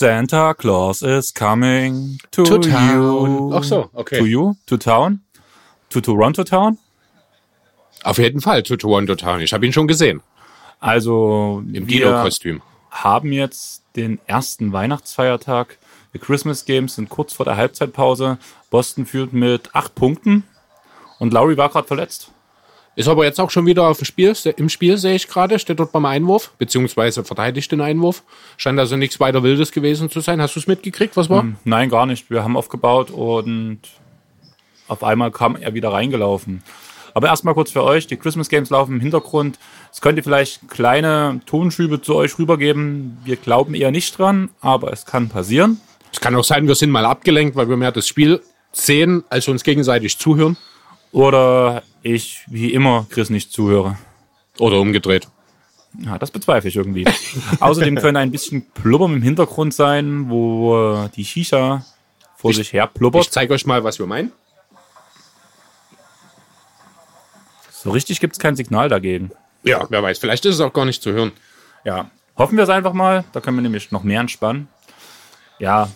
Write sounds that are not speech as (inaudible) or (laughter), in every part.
Santa Claus is coming to, To you. town. Ach so, okay. To you? To town? To Toronto Town? Auf jeden Fall, to Toronto Town. Ich habe ihn schon gesehen. Also, Im wir Dino-Kostüm. haben jetzt den ersten Weihnachtsfeiertag. Die Christmas Games sind kurz vor der Halbzeitpause. Boston führt mit acht Punkten und Lowry war gerade verletzt. Ist aber jetzt auch schon wieder auf dem Spiel. Im Spiel sehe ich gerade, steht dort beim Einwurf, beziehungsweise verteidigt den Einwurf. Scheint also nichts weiter Wildes gewesen zu sein. Hast du es mitgekriegt, was war? Nein, gar nicht. Wir haben aufgebaut und auf einmal kam er wieder reingelaufen. Aber erstmal kurz für euch, die Christmas Games laufen im Hintergrund. Es könnte vielleicht kleine Tonschübe zu euch rübergeben. Wir glauben eher nicht dran, aber es kann passieren. Es kann auch sein, wir sind mal abgelenkt, weil wir mehr das Spiel sehen, als uns gegenseitig zuhören. Oder ich, wie immer, Chris nicht zuhöre. Oder umgedreht. Ja, das bezweifle ich irgendwie. (laughs) Außerdem können ein bisschen Plubbern im Hintergrund sein, wo die Shisha vor Ich- sich her plubbert. Ich zeige euch mal, was wir meinen. So richtig gibt es kein Signal dagegen. Ja, wer weiß, vielleicht ist es auch gar nicht zu hören. Ja, hoffen wir es einfach mal. Da können wir nämlich noch mehr entspannen. Ja,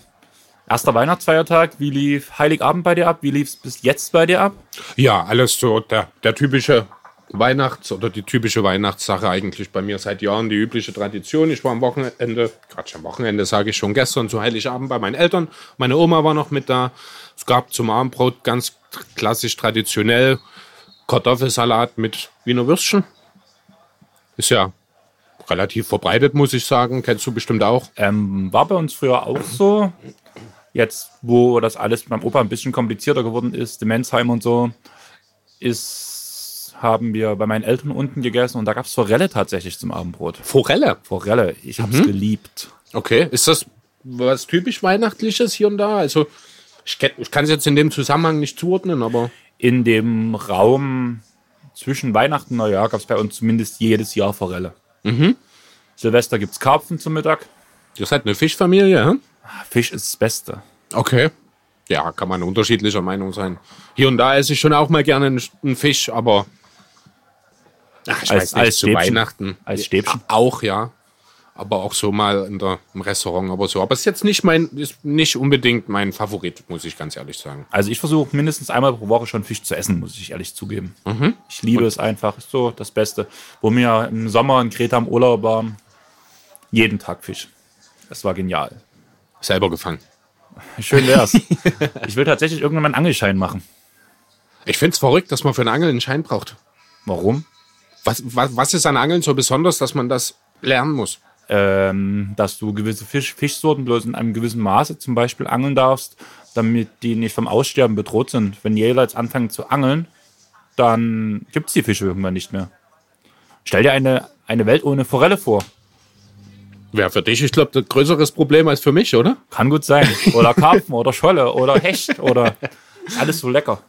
erster Weihnachtsfeiertag. Wie lief Heiligabend bei dir ab? Wie lief es bis jetzt bei dir ab? Ja, alles so der, der typische Weihnachts- oder die typische Weihnachtssache eigentlich bei mir seit Jahren, die übliche Tradition. Ich war am Wochenende, gerade am Wochenende sage ich schon gestern, zu Heiligabend bei meinen Eltern. Meine Oma war noch mit da. Es gab zum Abendbrot ganz klassisch traditionell Kartoffelsalat mit Wiener Würstchen. Ist ja relativ verbreitet, muss ich sagen. Kennst du bestimmt auch. Ähm, war bei uns früher auch so. Jetzt, wo das alles beim Opa ein bisschen komplizierter geworden ist, Demenzheim und so, ist, haben wir bei meinen Eltern unten gegessen und da gab es Forelle tatsächlich zum Abendbrot. Forelle. Forelle, ich hab's geliebt. Okay, ist das was typisch Weihnachtliches hier und da? Also, ich, ich kann es jetzt in dem Zusammenhang nicht zuordnen, aber In dem Raum zwischen Weihnachten und Neujahr gab es bei uns zumindest jedes Jahr Forelle. Silvester gibt's Karpfen zum Mittag. ihr seid eine Fischfamilie, hä? Fisch ist das Beste. Okay. Ja, kann man unterschiedlicher Meinung sein. Hier und da esse ich schon auch mal gerne einen, Fisch, aber ach, ich Als- weiß nicht, als zu Stäbchen. Weihnachten. Als Stäbchen. Auch, ja. Aber auch so mal in der, im Restaurant aber so. Aber ist jetzt nicht mein, ist nicht unbedingt mein Favorit, muss ich ganz ehrlich sagen. Also ich versuche mindestens einmal pro Woche schon Fisch zu essen, muss ich ehrlich zugeben. Ich liebe es einfach, ist so das Beste. Wo wir im Sommer in Kreta im Urlaub waren, jeden Tag Fisch. Das war genial. Selber gefangen. Schön wär's. (laughs) ich will tatsächlich irgendwann mal einen Angelschein machen. Ich find's verrückt, dass man für ein Angeln einen Schein braucht. Warum? Was, was, was ist an Angeln so besonders, dass man das lernen muss? ähm, dass du gewisse Fisch, Fischsorten bloß in einem gewissen Maße zum Beispiel angeln darfst, damit die nicht vom Aussterben bedroht sind. Wenn Jäger jetzt anfangen zu angeln, dann gibt es die Fische irgendwann nicht mehr. Stell dir eine, eine Welt ohne Forelle vor. Wäre für dich, ich glaube, ein größeres Problem als für mich, oder? Kann gut sein. Oder Karpfen oder Scholle oder Hecht oder alles so lecker.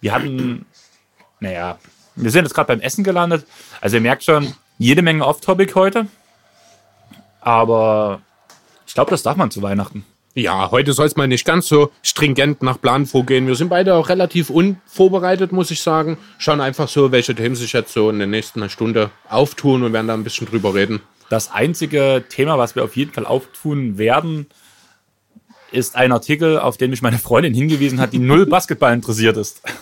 Wir hatten, naja, wir sind jetzt gerade beim Essen gelandet. Also ihr merkt schon, jede Menge Off-Topic heute. Aber ich glaube, das darf man zu Weihnachten. Ja, heute soll es mal nicht ganz so stringent nach Plan vorgehen. Wir sind beide auch relativ unvorbereitet, muss ich sagen. Schauen einfach so, welche Themen sich jetzt so in der nächsten Stunde auftun und werden da ein bisschen drüber reden. Das einzige Thema, was wir auf jeden Fall auftun werden, ist ein Artikel, auf den mich meine Freundin hingewiesen hat, die null Basketball interessiert ist. (laughs)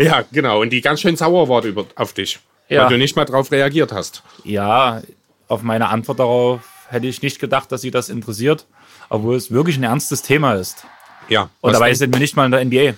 Ja, genau. Und die ganz schön sauer war über, auf dich, Ja. weil du nicht mal drauf reagiert hast. Ja, auf meine Antwort darauf hätte ich nicht gedacht, dass sie das interessiert, obwohl es wirklich ein ernstes Thema ist. Ja. Und dabei denn? sind wir nicht mal in der NBA.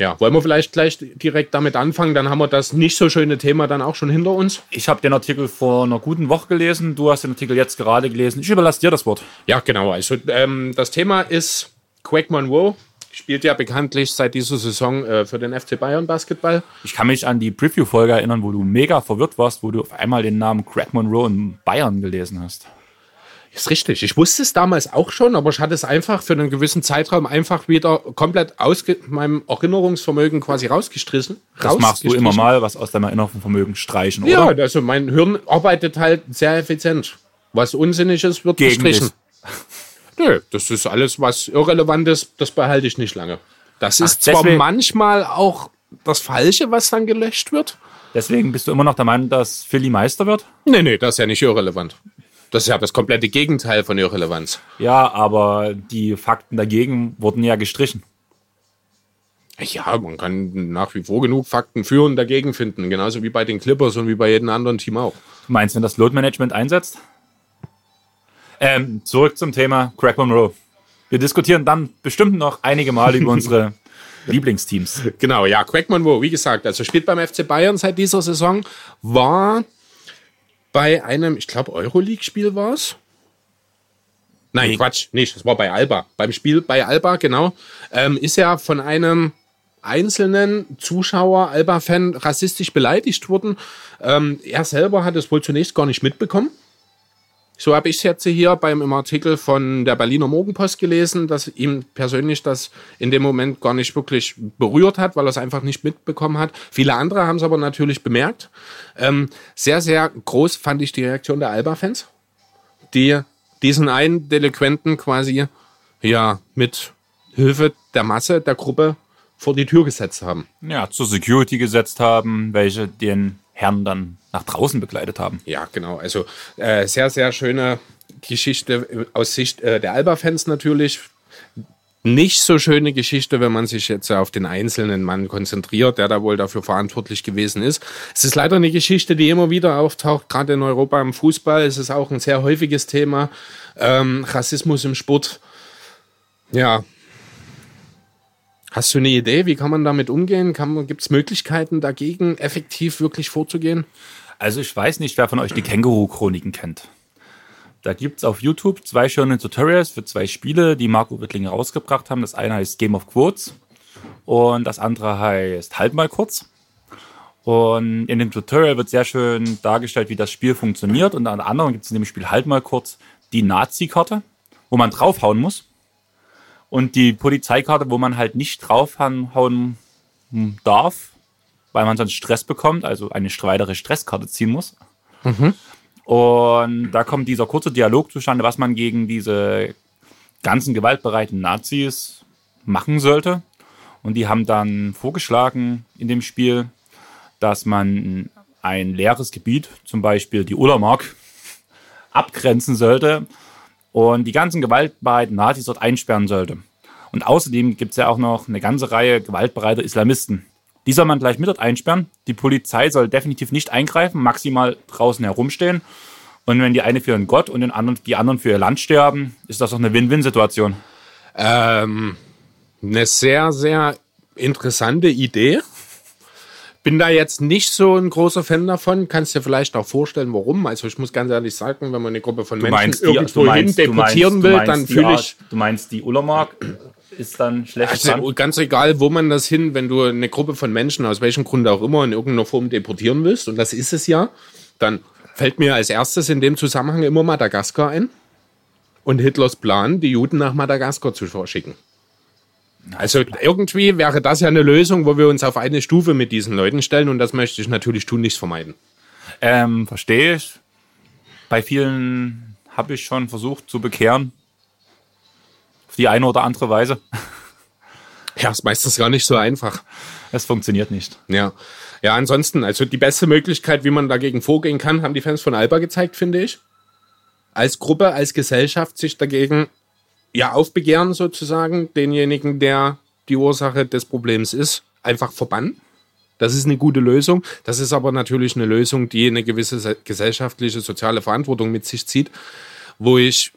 Ja. Wollen wir vielleicht gleich direkt damit anfangen? Dann haben wir das nicht so schöne Thema dann auch schon hinter uns. Ich habe den Artikel vor einer guten Woche gelesen, du hast den Artikel jetzt gerade gelesen. Ich überlasse dir das Wort. Ja, genau. Also ähm, das Thema ist Quake Monroe. Spielt ja bekanntlich seit dieser Saison äh, für den FC Bayern Basketball. Ich kann mich an die Preview-Folge erinnern, wo du mega verwirrt warst, wo du auf einmal den Namen Craig Monroe in Bayern gelesen hast. Ist richtig. Ich wusste es damals auch schon, aber ich hatte es einfach für einen gewissen Zeitraum einfach wieder komplett aus meinem Erinnerungsvermögen quasi rausgestrichen. Das machst du immer mal, was aus deinem Erinnerungsvermögen streichen, Ja, oder? also mein Hirn arbeitet halt sehr effizient. Was unsinnig ist, wird Gegen gestrichen. (laughs) Nö, das ist alles, was irrelevant ist, das behalte ich nicht lange. Das ist zwar deswegen- manchmal auch das Falsche, was dann gelöscht wird. Deswegen bist du immer noch der Meinung, dass Philly Meister wird? Nee, nee, das ist ja nicht irrelevant. Das ist ja das komplette Gegenteil von Irrelevanz. Ja, aber die Fakten dagegen wurden ja gestrichen. Ja, man kann nach wie vor genug Fakten für und dagegen finden. Genauso wie bei den Clippers und wie bei jedem anderen Team auch. Du meinst, wenn das Load Management einsetzt? Ähm, zurück zum Thema Craig Monroe. Wir diskutieren dann bestimmt noch einige Mal über unsere (laughs) Lieblingsteams. Genau, ja, Craig Monroe, wie gesagt, also spielt beim FC Bayern seit dieser Saison, war bei einem, ich glaube, Euroleague-Spiel war es. Nein. Quatsch, nicht. Das war bei Alba. Beim Spiel bei Alba, genau. Ähm, ist er von einem einzelnen Zuschauer, Alba-Fan, rassistisch beleidigt worden. Ähm, er selber hat es wohl zunächst gar nicht mitbekommen. So habe ich es jetzt hier beim im Artikel von der Berliner Morgenpost gelesen, dass ihm persönlich das in dem Moment gar nicht wirklich berührt hat, weil er es einfach nicht mitbekommen hat. Viele andere haben es aber natürlich bemerkt. Ähm, sehr, sehr groß fand ich die Reaktion der Alba-Fans, die diesen einen Delinquenten quasi ja mit Hilfe der Masse, der Gruppe vor die Tür gesetzt haben. Ja, zur Security gesetzt haben, welche den Herrn dann nach draußen begleitet haben. Ja, genau. Also äh, sehr, sehr schöne Geschichte aus Sicht äh, der Alba-Fans natürlich. Nicht so schöne Geschichte, wenn man sich jetzt auf den einzelnen Mann konzentriert, der da wohl dafür verantwortlich gewesen ist. Es ist leider eine Geschichte, die immer wieder auftaucht, gerade in Europa im Fußball. Es ist auch ein sehr häufiges Thema. Ähm, Rassismus im Sport. Ja. Hast du eine Idee, wie kann man damit umgehen? Gibt es Möglichkeiten dagegen, effektiv wirklich vorzugehen? Also ich weiß nicht, wer von euch die Känguru-Chroniken kennt. Da gibt's auf YouTube zwei schöne Tutorials für zwei Spiele, die Marco Wittling rausgebracht haben. Das eine heißt Game of Quotes und das andere heißt Halt mal kurz. Und in dem Tutorial wird sehr schön dargestellt, wie das Spiel funktioniert. Und an anderen gibt es in dem Spiel Halt mal kurz die Nazi-Karte, wo man draufhauen muss. Und die Polizeikarte, wo man halt nicht draufhauen hm, darf, weil man sonst Stress bekommt, also eine weitere Stresskarte ziehen muss. Und da kommt dieser kurze Dialog zustande, was man gegen diese ganzen gewaltbereiten Nazis machen sollte. Und die haben dann vorgeschlagen in dem Spiel, dass man ein leeres Gebiet, zum Beispiel die Ullamark, abgrenzen sollte und die ganzen gewaltbereiten Nazis dort einsperren sollte. Und außerdem gibt es ja auch noch eine ganze Reihe gewaltbereiter Islamisten. Die soll man gleich mit dort einsperren. Die Polizei soll definitiv nicht eingreifen, maximal draußen herumstehen. Und wenn die eine für einen Gott und den anderen, die anderen für ihr Land sterben, ist das doch eine Win-Win-Situation. Ähm, eine sehr, sehr interessante Idee. Bin da jetzt nicht so ein großer Fan davon. Kannst dir vielleicht auch vorstellen, warum. Also ich muss ganz ehrlich sagen, wenn man eine Gruppe von Menschen irgendwo hin deportieren will, dann fühle ich. Du meinst, die Ullamark ist dann schlecht Also dran? ganz egal, wo man das hin, wenn du eine Gruppe von Menschen, aus welchem Grund auch immer, in irgendeiner Form deportieren willst, und das ist es ja, dann fällt mir als erstes in dem Zusammenhang immer Madagaskar ein und Hitlers Plan, die Juden nach Madagaskar zu verschicken. Also irgendwie wäre das ja eine Lösung, wo wir uns auf eine Stufe mit diesen Leuten stellen und das möchte ich natürlich tunlichst vermeiden. Ähm, verstehe ich. Bei vielen habe ich schon versucht zu bekehren. Die eine oder andere Weise. Ja, ist meistens gar nicht so einfach. Es funktioniert nicht. Ja. Ja, ansonsten, also die beste Möglichkeit, wie man dagegen vorgehen kann, haben die Fans von Alba gezeigt, finde ich. Als Gruppe, als Gesellschaft sich dagegen ja aufbegehren sozusagen, denjenigen, der die Ursache des Problems ist, einfach verbannen. Das ist eine gute Lösung. Das ist aber natürlich eine Lösung, die eine gewisse se- gesellschaftliche, soziale Verantwortung mit sich zieht, wo ich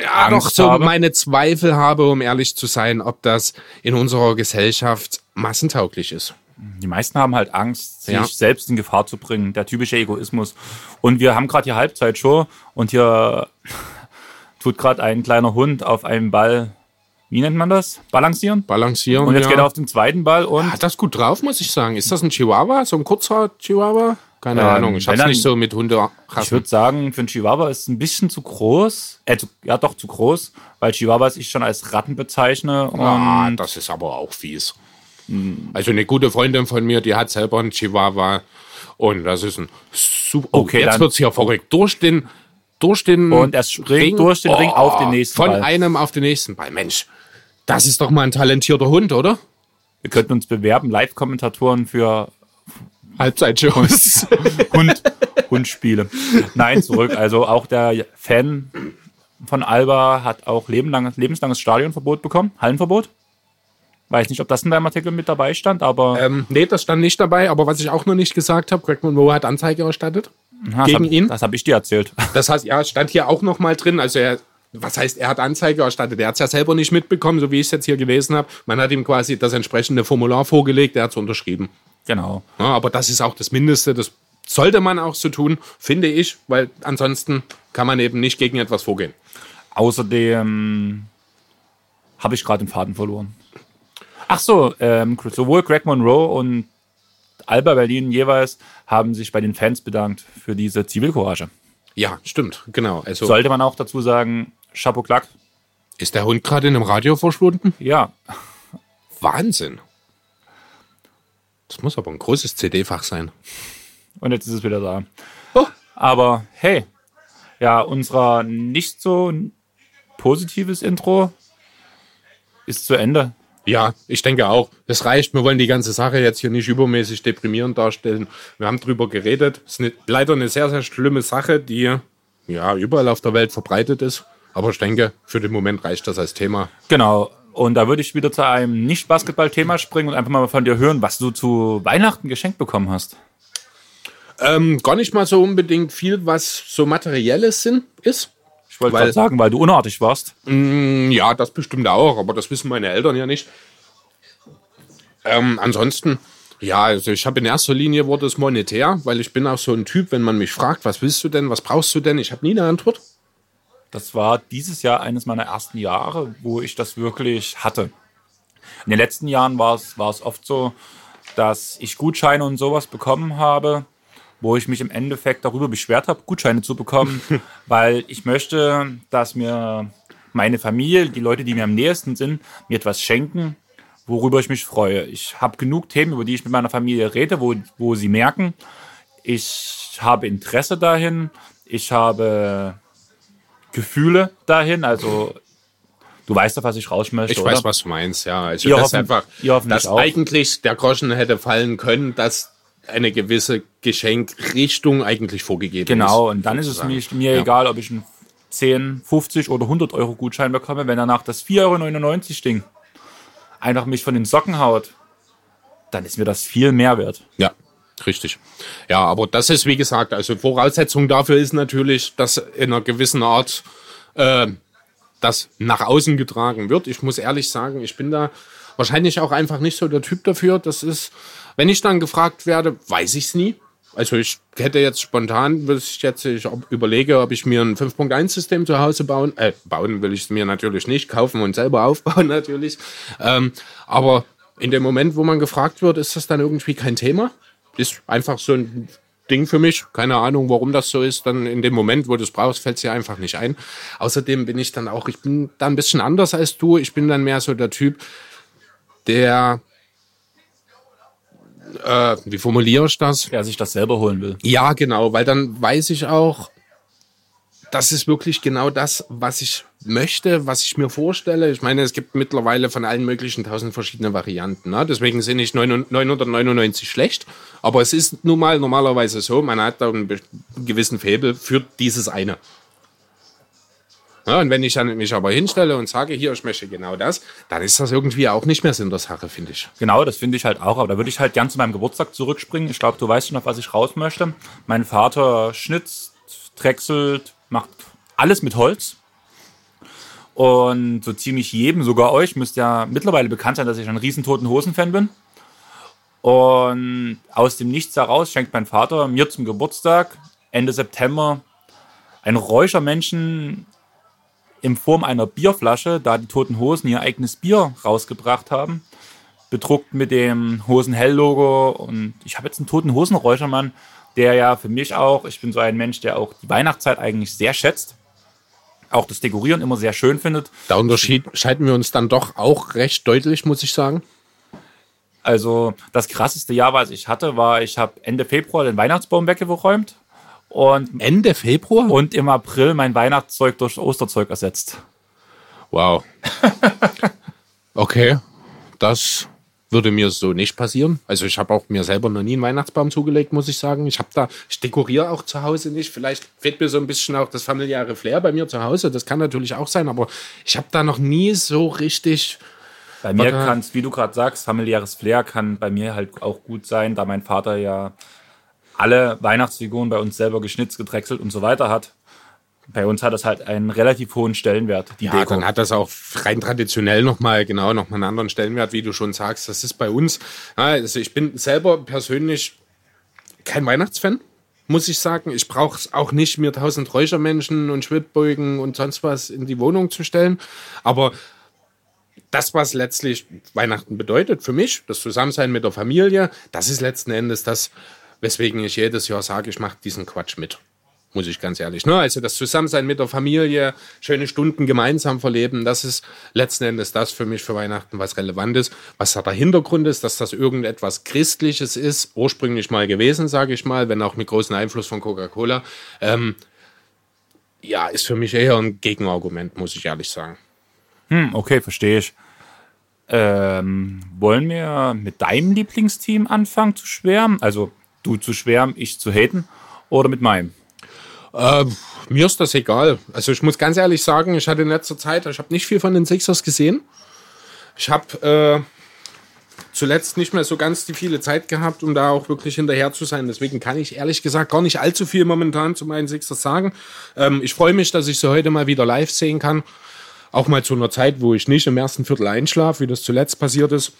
ja Angst doch so habe. meine Zweifel habe, um ehrlich zu sein, ob das in unserer Gesellschaft massentauglich ist. Die meisten haben halt Angst, sich Ja. selbst in Gefahr zu bringen. Der typische Egoismus. Und wir haben gerade hier Halbzeitshow und hier (laughs) tut gerade ein kleiner Hund auf einem Ball, wie nennt man das? Balancieren. Balancieren. Und jetzt ja. geht er auf den zweiten Ball und Hat das gut drauf, muss ich sagen. Ist das ein Chihuahua? So ein kurzer Chihuahua? Keine Ähm, Ahnung. Ich hab's dann- nicht so mit ich Hunderassen. würde sagen, für einen Chihuahua ist es ein bisschen zu groß. Äh, zu, ja, doch zu groß, weil Chihuahuas ich schon als Ratten bezeichne. Ah, das ist aber auch fies. Also eine gute Freundin von mir, die hat selber einen Chihuahua. Und das ist ein super. Oh, Okay, jetzt wird's hier verrückt. Durch den, durch den. Und er springt durch den Ring auf den nächsten Von Ball. einem auf den nächsten Ball. Mensch, das ist doch mal ein talentierter Hund, oder? wir könnten uns bewerben, Live-Kommentatoren für Halbzeitshows. (laughs) Hund, Hundspiele. Nein, zurück. Also auch der Fan von Alba hat auch lebenlang, lebenslanges Stadionverbot bekommen, Hallenverbot. Weiß nicht, ob das in deinem Artikel mit dabei stand, aber ähm, nee, das stand nicht dabei, aber was ich auch noch nicht gesagt habe, Greg Monroe hat Anzeige erstattet das gegen hab, ihn. Das habe ich dir erzählt. Das heißt, ja, stand hier auch noch mal drin. Also er, was heißt, er hat Anzeige erstattet. Er hat es ja selber nicht mitbekommen, so wie ich es jetzt hier gelesen habe. Man hat ihm quasi das entsprechende Formular vorgelegt, er hat es unterschrieben. Genau. Ja, aber das ist auch das Mindeste. Das sollte man auch so tun, finde ich, weil ansonsten kann man eben nicht gegen etwas vorgehen. Außerdem habe ich gerade den Faden verloren. Ach so, ähm, sowohl Greg Monroe und Alba Berlin jeweils haben sich bei den Fans bedankt für diese Zivilcourage. Ja, stimmt, genau. Also Sollte man auch dazu sagen, Chapeau Clack. ist der Hund gerade in einem Radio verschwunden? Ja, Wahnsinn. Das muss aber ein großes CD-Fach sein. und jetzt ist es wieder da. Oh. Aber hey, ja, unser nicht so positives Intro ist zu Ende. Ja, ich denke auch. Das reicht. Wir wollen die ganze Sache jetzt hier nicht übermäßig deprimierend darstellen. Wir haben drüber geredet. Es ist eine, leider eine sehr, sehr schlimme Sache, die ja überall auf der Welt verbreitet ist. Aber ich denke, für den Moment reicht das als Thema. Genau. Und da würde ich wieder zu einem Nicht-Basketball-Thema springen und einfach mal von dir hören, was du zu Weihnachten geschenkt bekommen hast. Ähm, gar nicht mal so unbedingt viel, was so materielles sind, ist. Ich wollte gerade sagen, weil du unartig warst. Mm, Ja, das bestimmt auch, aber das wissen meine Eltern ja nicht. Ähm, ansonsten, ja, also ich habe in erster Linie wurde es monetär, weil ich bin auch so ein Typ, wenn man mich fragt, was willst du denn, was brauchst du denn, ich habe nie eine Antwort. Das war dieses Jahr eines meiner ersten Jahre, wo ich das wirklich hatte. In den letzten Jahren war es, war es oft so, dass ich Gutscheine und sowas bekommen habe, wo ich mich im Endeffekt darüber beschwert habe, Gutscheine zu bekommen, (laughs) weil ich möchte, dass mir meine Familie, die Leute, die mir am nächsten sind, mir etwas schenken, worüber ich mich freue. Ich habe genug Themen, über die ich mit meiner Familie rede, wo, wo sie merken, ich habe Interesse dahin, ich habe Gefühle dahin, also du weißt doch, was ich raus möchte, Ich oder? weiß, was du meinst, ja. Also Ihr das hoffen- einfach, ihr hoffentlich dass eigentlich der Groschen hätte fallen können, dass eine gewisse Geschenkrichtung eigentlich vorgegeben ist. Genau, und dann ist es mir, mir Ja. egal, ob ich einen 10, 50 oder 100 Euro Gutschein bekomme, wenn danach das 4,99 Euro Ding einfach mich von den Socken haut, dann ist mir das viel mehr wert. Ja, richtig. Ja, aber das ist, wie gesagt, also Voraussetzung dafür ist natürlich, dass in einer gewissen Art äh, das nach außen getragen wird. Ich muss ehrlich sagen, ich bin da wahrscheinlich auch einfach nicht so der Typ dafür. Das ist, wenn ich dann gefragt werde, weiß ich es nie. Also ich hätte jetzt spontan, was ich jetzt ich überlege, ob ich mir ein 5.1-System zu Hause bauen, äh, bauen will ich es mir natürlich nicht, kaufen und selber (laughs) aufbauen natürlich. Ähm, aber in dem Moment, wo man gefragt wird, ist das dann irgendwie kein Thema. Ist einfach so ein Ding für mich. Keine Ahnung, warum das so ist. Dann in dem Moment, wo du es brauchst, fällt es dir einfach nicht ein. Außerdem bin ich dann auch, ich bin da ein bisschen anders als du. Ich bin dann mehr so der Typ, der, äh, wie formuliere ich das? Wer sich das selber holen will. Ja, genau, weil dann weiß ich auch, das ist wirklich genau das, was ich möchte, was ich mir vorstelle. Ich meine, es gibt mittlerweile von allen möglichen tausend verschiedene Varianten. Ne? Deswegen sind nicht 999 schlecht. Aber es ist nun mal normalerweise so, man hat da einen gewissen Faible für dieses eine. Ja, und wenn ich dann mich aber hinstelle und sage, hier, ich möchte genau das, dann ist das irgendwie auch nicht mehr Sinn der Sache, finde ich. Genau, das finde ich halt auch. Aber da würde ich halt gern zu meinem Geburtstag zurückspringen. Ich glaube, du weißt schon, auf was ich raus möchte. Mein Vater schnitzt, drechselt, alles mit Holz. Und so ziemlich jedem, sogar euch, müsst ja mittlerweile bekannt sein, dass ich ein riesen Toten Hosen-Fan bin. Und aus dem Nichts heraus schenkt mein Vater mir zum Geburtstag Ende September ein Räuchermenschen in Form einer Bierflasche, da die Toten Hosen ihr eigenes Bier rausgebracht haben bedruckt mit dem Hosen-Hell-Logo. Und ich habe jetzt einen toten Hosenräuchermann, der ja für mich auch, ich bin so ein Mensch, der auch die Weihnachtszeit eigentlich sehr schätzt. Auch das Dekorieren immer sehr schön findet. Da unterscheiden wir uns dann doch auch recht deutlich, muss ich sagen. Also das krasseste Jahr, was ich hatte, war, ich habe Ende Februar den Weihnachtsbaum weggeräumt und, Ende Februar? und im April mein Weihnachtszeug durch Osterzeug ersetzt. Wow. (laughs) Okay, das würde mir so nicht passieren. Also ich habe auch mir selber noch nie einen Weihnachtsbaum zugelegt, muss ich sagen. Ich habe da, ich dekoriere auch zu Hause nicht. Vielleicht fehlt mir so ein bisschen auch das familiäre Flair bei mir zu Hause. Das kann natürlich auch sein, aber ich habe da noch nie so richtig. Bei mir kann es, wie du gerade sagst, familiäres Flair kann bei mir halt auch gut sein, da mein Vater ja alle Weihnachtsfiguren bei uns selber geschnitzt, gedrechselt und so weiter hat bei uns hat das halt einen relativ hohen Stellenwert. Die ja, Deko. dann hat das auch rein traditionell nochmal, genau, nochmal einen anderen Stellenwert, wie du schon sagst. Das ist bei uns, also ich bin selber persönlich kein Weihnachtsfan, muss ich sagen. Ich brauche es auch nicht, mir tausend Räuchermenschen und Schwibbogen und sonst was in die Wohnung zu stellen. Aber das, was letztlich Weihnachten bedeutet für mich, das Zusammensein mit der Familie, das ist letzten Endes das, weswegen ich jedes Jahr sage, ich mache diesen Quatsch mit muss ich ganz ehrlich. Ne? Also das Zusammensein mit der Familie, schöne Stunden gemeinsam verleben, das ist letzten Endes das für mich für Weihnachten, was relevant ist. Was da der Hintergrund ist, dass das irgendetwas Christliches ist, ursprünglich mal gewesen, sage ich mal, wenn auch mit großem Einfluss von Coca-Cola. Ähm, ja, ist für mich eher ein Gegenargument, muss ich ehrlich sagen. Hm, okay, verstehe ich. Ähm, wollen wir mit deinem Lieblingsteam anfangen zu schwärmen? Also du zu schwärmen, ich zu haten oder mit meinem? Äh, mir ist das egal. Also ich muss ganz ehrlich sagen, ich hatte in letzter Zeit, ich habe nicht viel von den Sixers gesehen. Ich habe äh, zuletzt nicht mehr so ganz die viele Zeit gehabt, um da auch wirklich hinterher zu sein. Deswegen kann ich ehrlich gesagt gar nicht allzu viel momentan zu meinen Sixers sagen. Ähm, ich freue mich, dass ich sie heute mal wieder live sehen kann. Auch mal zu einer Zeit, wo ich nicht im ersten Viertel einschlafe, wie das zuletzt passiert ist.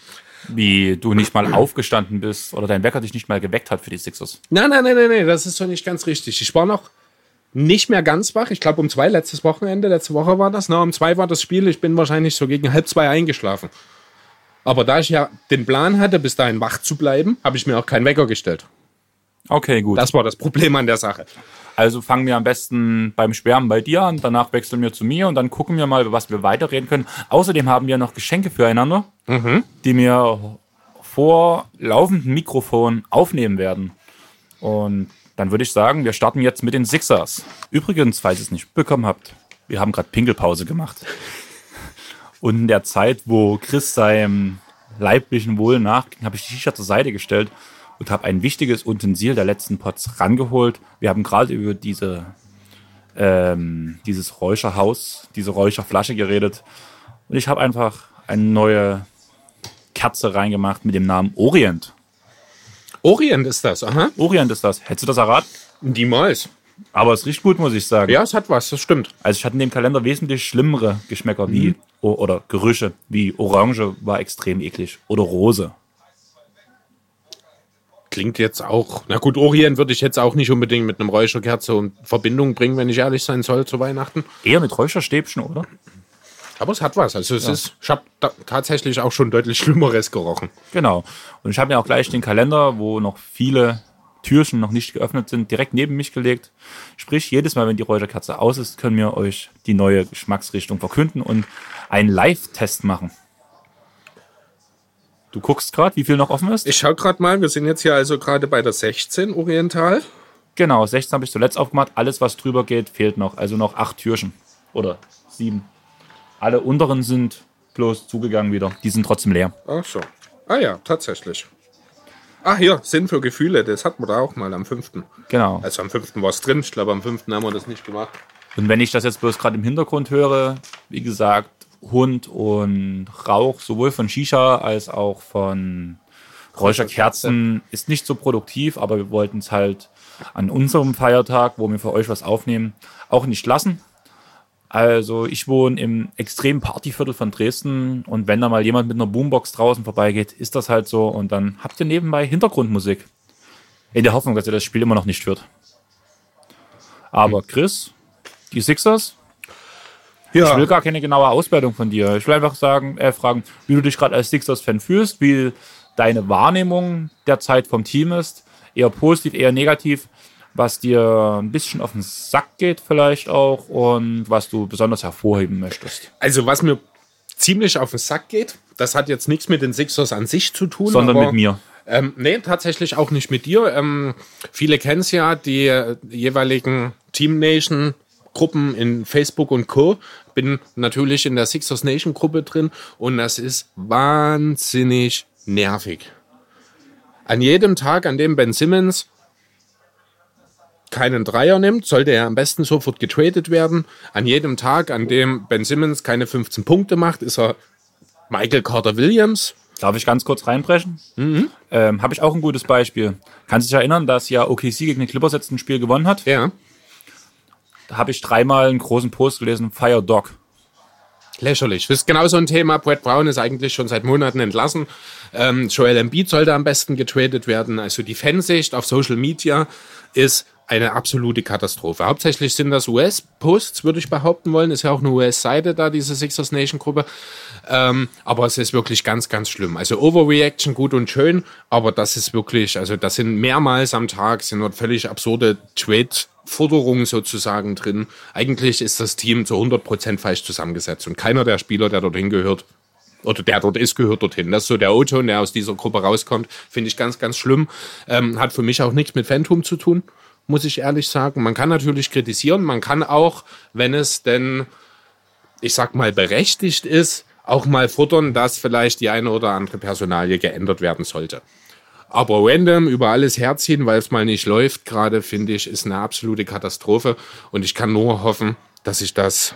Wie du nicht mal (clears throat) aufgestanden bist oder dein Wecker dich nicht mal geweckt hat für die Sixers. Nein, nein, nein, nein, nein, das ist doch nicht ganz richtig. Ich war noch nicht mehr ganz wach. Ich glaube um zwei letztes Wochenende, letzte Woche war das. Ne? Um zwei war das Spiel. Ich bin wahrscheinlich so gegen halb zwei eingeschlafen. Aber da ich ja den Plan hatte, bis dahin wach zu bleiben, habe ich mir auch keinen Wecker gestellt. Okay, gut. Das war das Problem an der Sache. Also fangen wir am besten beim Schwärmen bei dir an, danach wechseln wir zu mir und dann gucken wir mal, was wir weiterreden können. Außerdem haben wir noch Geschenke füreinander, mhm. die wir vor laufendem Mikrofon aufnehmen werden. Und dann würde ich sagen, wir starten jetzt mit den Sixers. Übrigens, falls ihr es nicht bekommen habt, wir haben gerade Pinkelpause gemacht. Und in der Zeit, wo Chris seinem leiblichen Wohl nachging, habe ich die Shisha zur Seite gestellt und habe ein wichtiges Utensil der letzten Pots rangeholt. Wir haben gerade über diese, ähm, dieses Räucherhaus, diese Räucherflasche geredet. Und ich habe einfach eine neue Kerze reingemacht mit dem Namen Orient. Orient ist das, aha. Orient ist das. Hättest du das erraten? Niemals. Aber es riecht gut, muss ich sagen. Ja, es hat was, das stimmt. Also ich hatte in dem Kalender wesentlich schlimmere Geschmäcker wie mhm. oder Gerüche wie Orange war extrem eklig oder Rose. Klingt jetzt auch. Na gut, Orient würde ich jetzt auch nicht unbedingt mit einem Räucherkerze in Verbindung bringen, wenn ich ehrlich sein soll, zu Weihnachten. Eher mit Räucherstäbchen, oder? Aber es hat was. Also es ja. ist, ich habe tatsächlich auch schon deutlich Schlimmeres gerochen. Genau. Und ich habe mir auch gleich den Kalender, wo noch viele Türchen noch nicht geöffnet sind, direkt neben mich gelegt. Sprich, jedes Mal, wenn die Räucherkerze aus ist, können wir euch die neue Geschmacksrichtung verkünden und einen Live-Test machen. Du guckst gerade, wie viel noch offen ist? Ich schau gerade mal, wir sind jetzt hier also gerade bei der 16 Oriental. Genau, 16 habe ich zuletzt aufgemacht. Alles, was drüber geht, fehlt noch. Also noch acht Türchen. Oder sieben. Alle unteren sind bloß zugegangen wieder. Die sind trotzdem leer. Ach so. Ah ja, tatsächlich. Ach hier, Sinn für Gefühle, das hatten wir da auch mal am 5. Genau. Also am 5. war es drin, ich glaube am 5. haben wir das nicht gemacht. Und wenn ich das jetzt bloß gerade im Hintergrund höre, wie gesagt, Hund und Rauch, sowohl von Shisha als auch von Räucherkerzen, ist nicht so produktiv, aber wir wollten es halt an unserem Feiertag, wo wir für euch was aufnehmen, auch nicht lassen. Also ich wohne im extremen Partyviertel von Dresden und wenn da mal jemand mit einer Boombox draußen vorbeigeht, ist das halt so und dann habt ihr nebenbei Hintergrundmusik. In der Hoffnung, dass ihr das Spiel immer noch nicht führt. Aber hm. Chris, die Sixers? Ja. Ich will gar keine genaue Auswertung von dir. Ich will einfach sagen, äh, fragen, wie du dich gerade als Sixers-Fan fühlst, wie deine Wahrnehmung der Zeit vom Team ist. Eher positiv, eher negativ was dir ein bisschen auf den Sack geht vielleicht auch und was du besonders hervorheben möchtest? Also was mir ziemlich auf den Sack geht, das hat jetzt nichts mit den Sixers an sich zu tun. Sondern mit mir. Ähm, nee, tatsächlich auch nicht mit dir. Ähm, viele kennen es ja, die äh, jeweiligen Team Nation Gruppen in Facebook und Co. Bin natürlich in der Sixers Nation Gruppe drin und das ist wahnsinnig nervig. An jedem Tag, an dem Ben Simmons keinen Dreier nimmt, sollte er am besten sofort getradet werden. An jedem Tag, an dem Ben Simmons keine 15 Punkte macht, ist er Michael Carter Williams. Darf ich ganz kurz reinbrechen? Mhm. Ähm, Habe ich auch ein gutes Beispiel. Kannst du dich erinnern, dass ja OKC gegen den Clippers jetzt ein Spiel gewonnen hat? Ja. Da habe ich dreimal einen großen Post gelesen, Fire Dog. Lächerlich. Das ist genau so ein Thema. Brett Brown ist eigentlich schon seit Monaten entlassen. Ähm, Joel Embiid sollte am besten getradet werden. Also die Fansicht auf Social Media ist eine absolute Katastrophe. Hauptsächlich sind das US-Posts, würde ich behaupten wollen. Ist ja auch eine US-Seite da, diese Sixers Nation-Gruppe. Ähm, aber es ist wirklich ganz, ganz schlimm. Also Overreaction gut und schön, aber das ist wirklich, also das sind mehrmals am Tag, sind dort völlig absurde Trade-Forderungen sozusagen drin. Eigentlich ist das Team zu 100% falsch zusammengesetzt und keiner der Spieler, der dorthin gehört, oder der dort ist, gehört dorthin. Das ist so der O-Ton, der aus dieser Gruppe rauskommt. Finde ich ganz, ganz schlimm. Ähm, hat für mich auch nichts mit Phantom zu tun, muss ich ehrlich sagen. Man kann natürlich kritisieren, man kann auch, wenn es denn, ich sag mal, berechtigt ist, auch mal futtern, dass vielleicht die eine oder andere Personalie geändert werden sollte. Aber random über alles herziehen, weil es mal nicht läuft, gerade finde ich, ist eine absolute Katastrophe. Und ich kann nur hoffen, dass sich das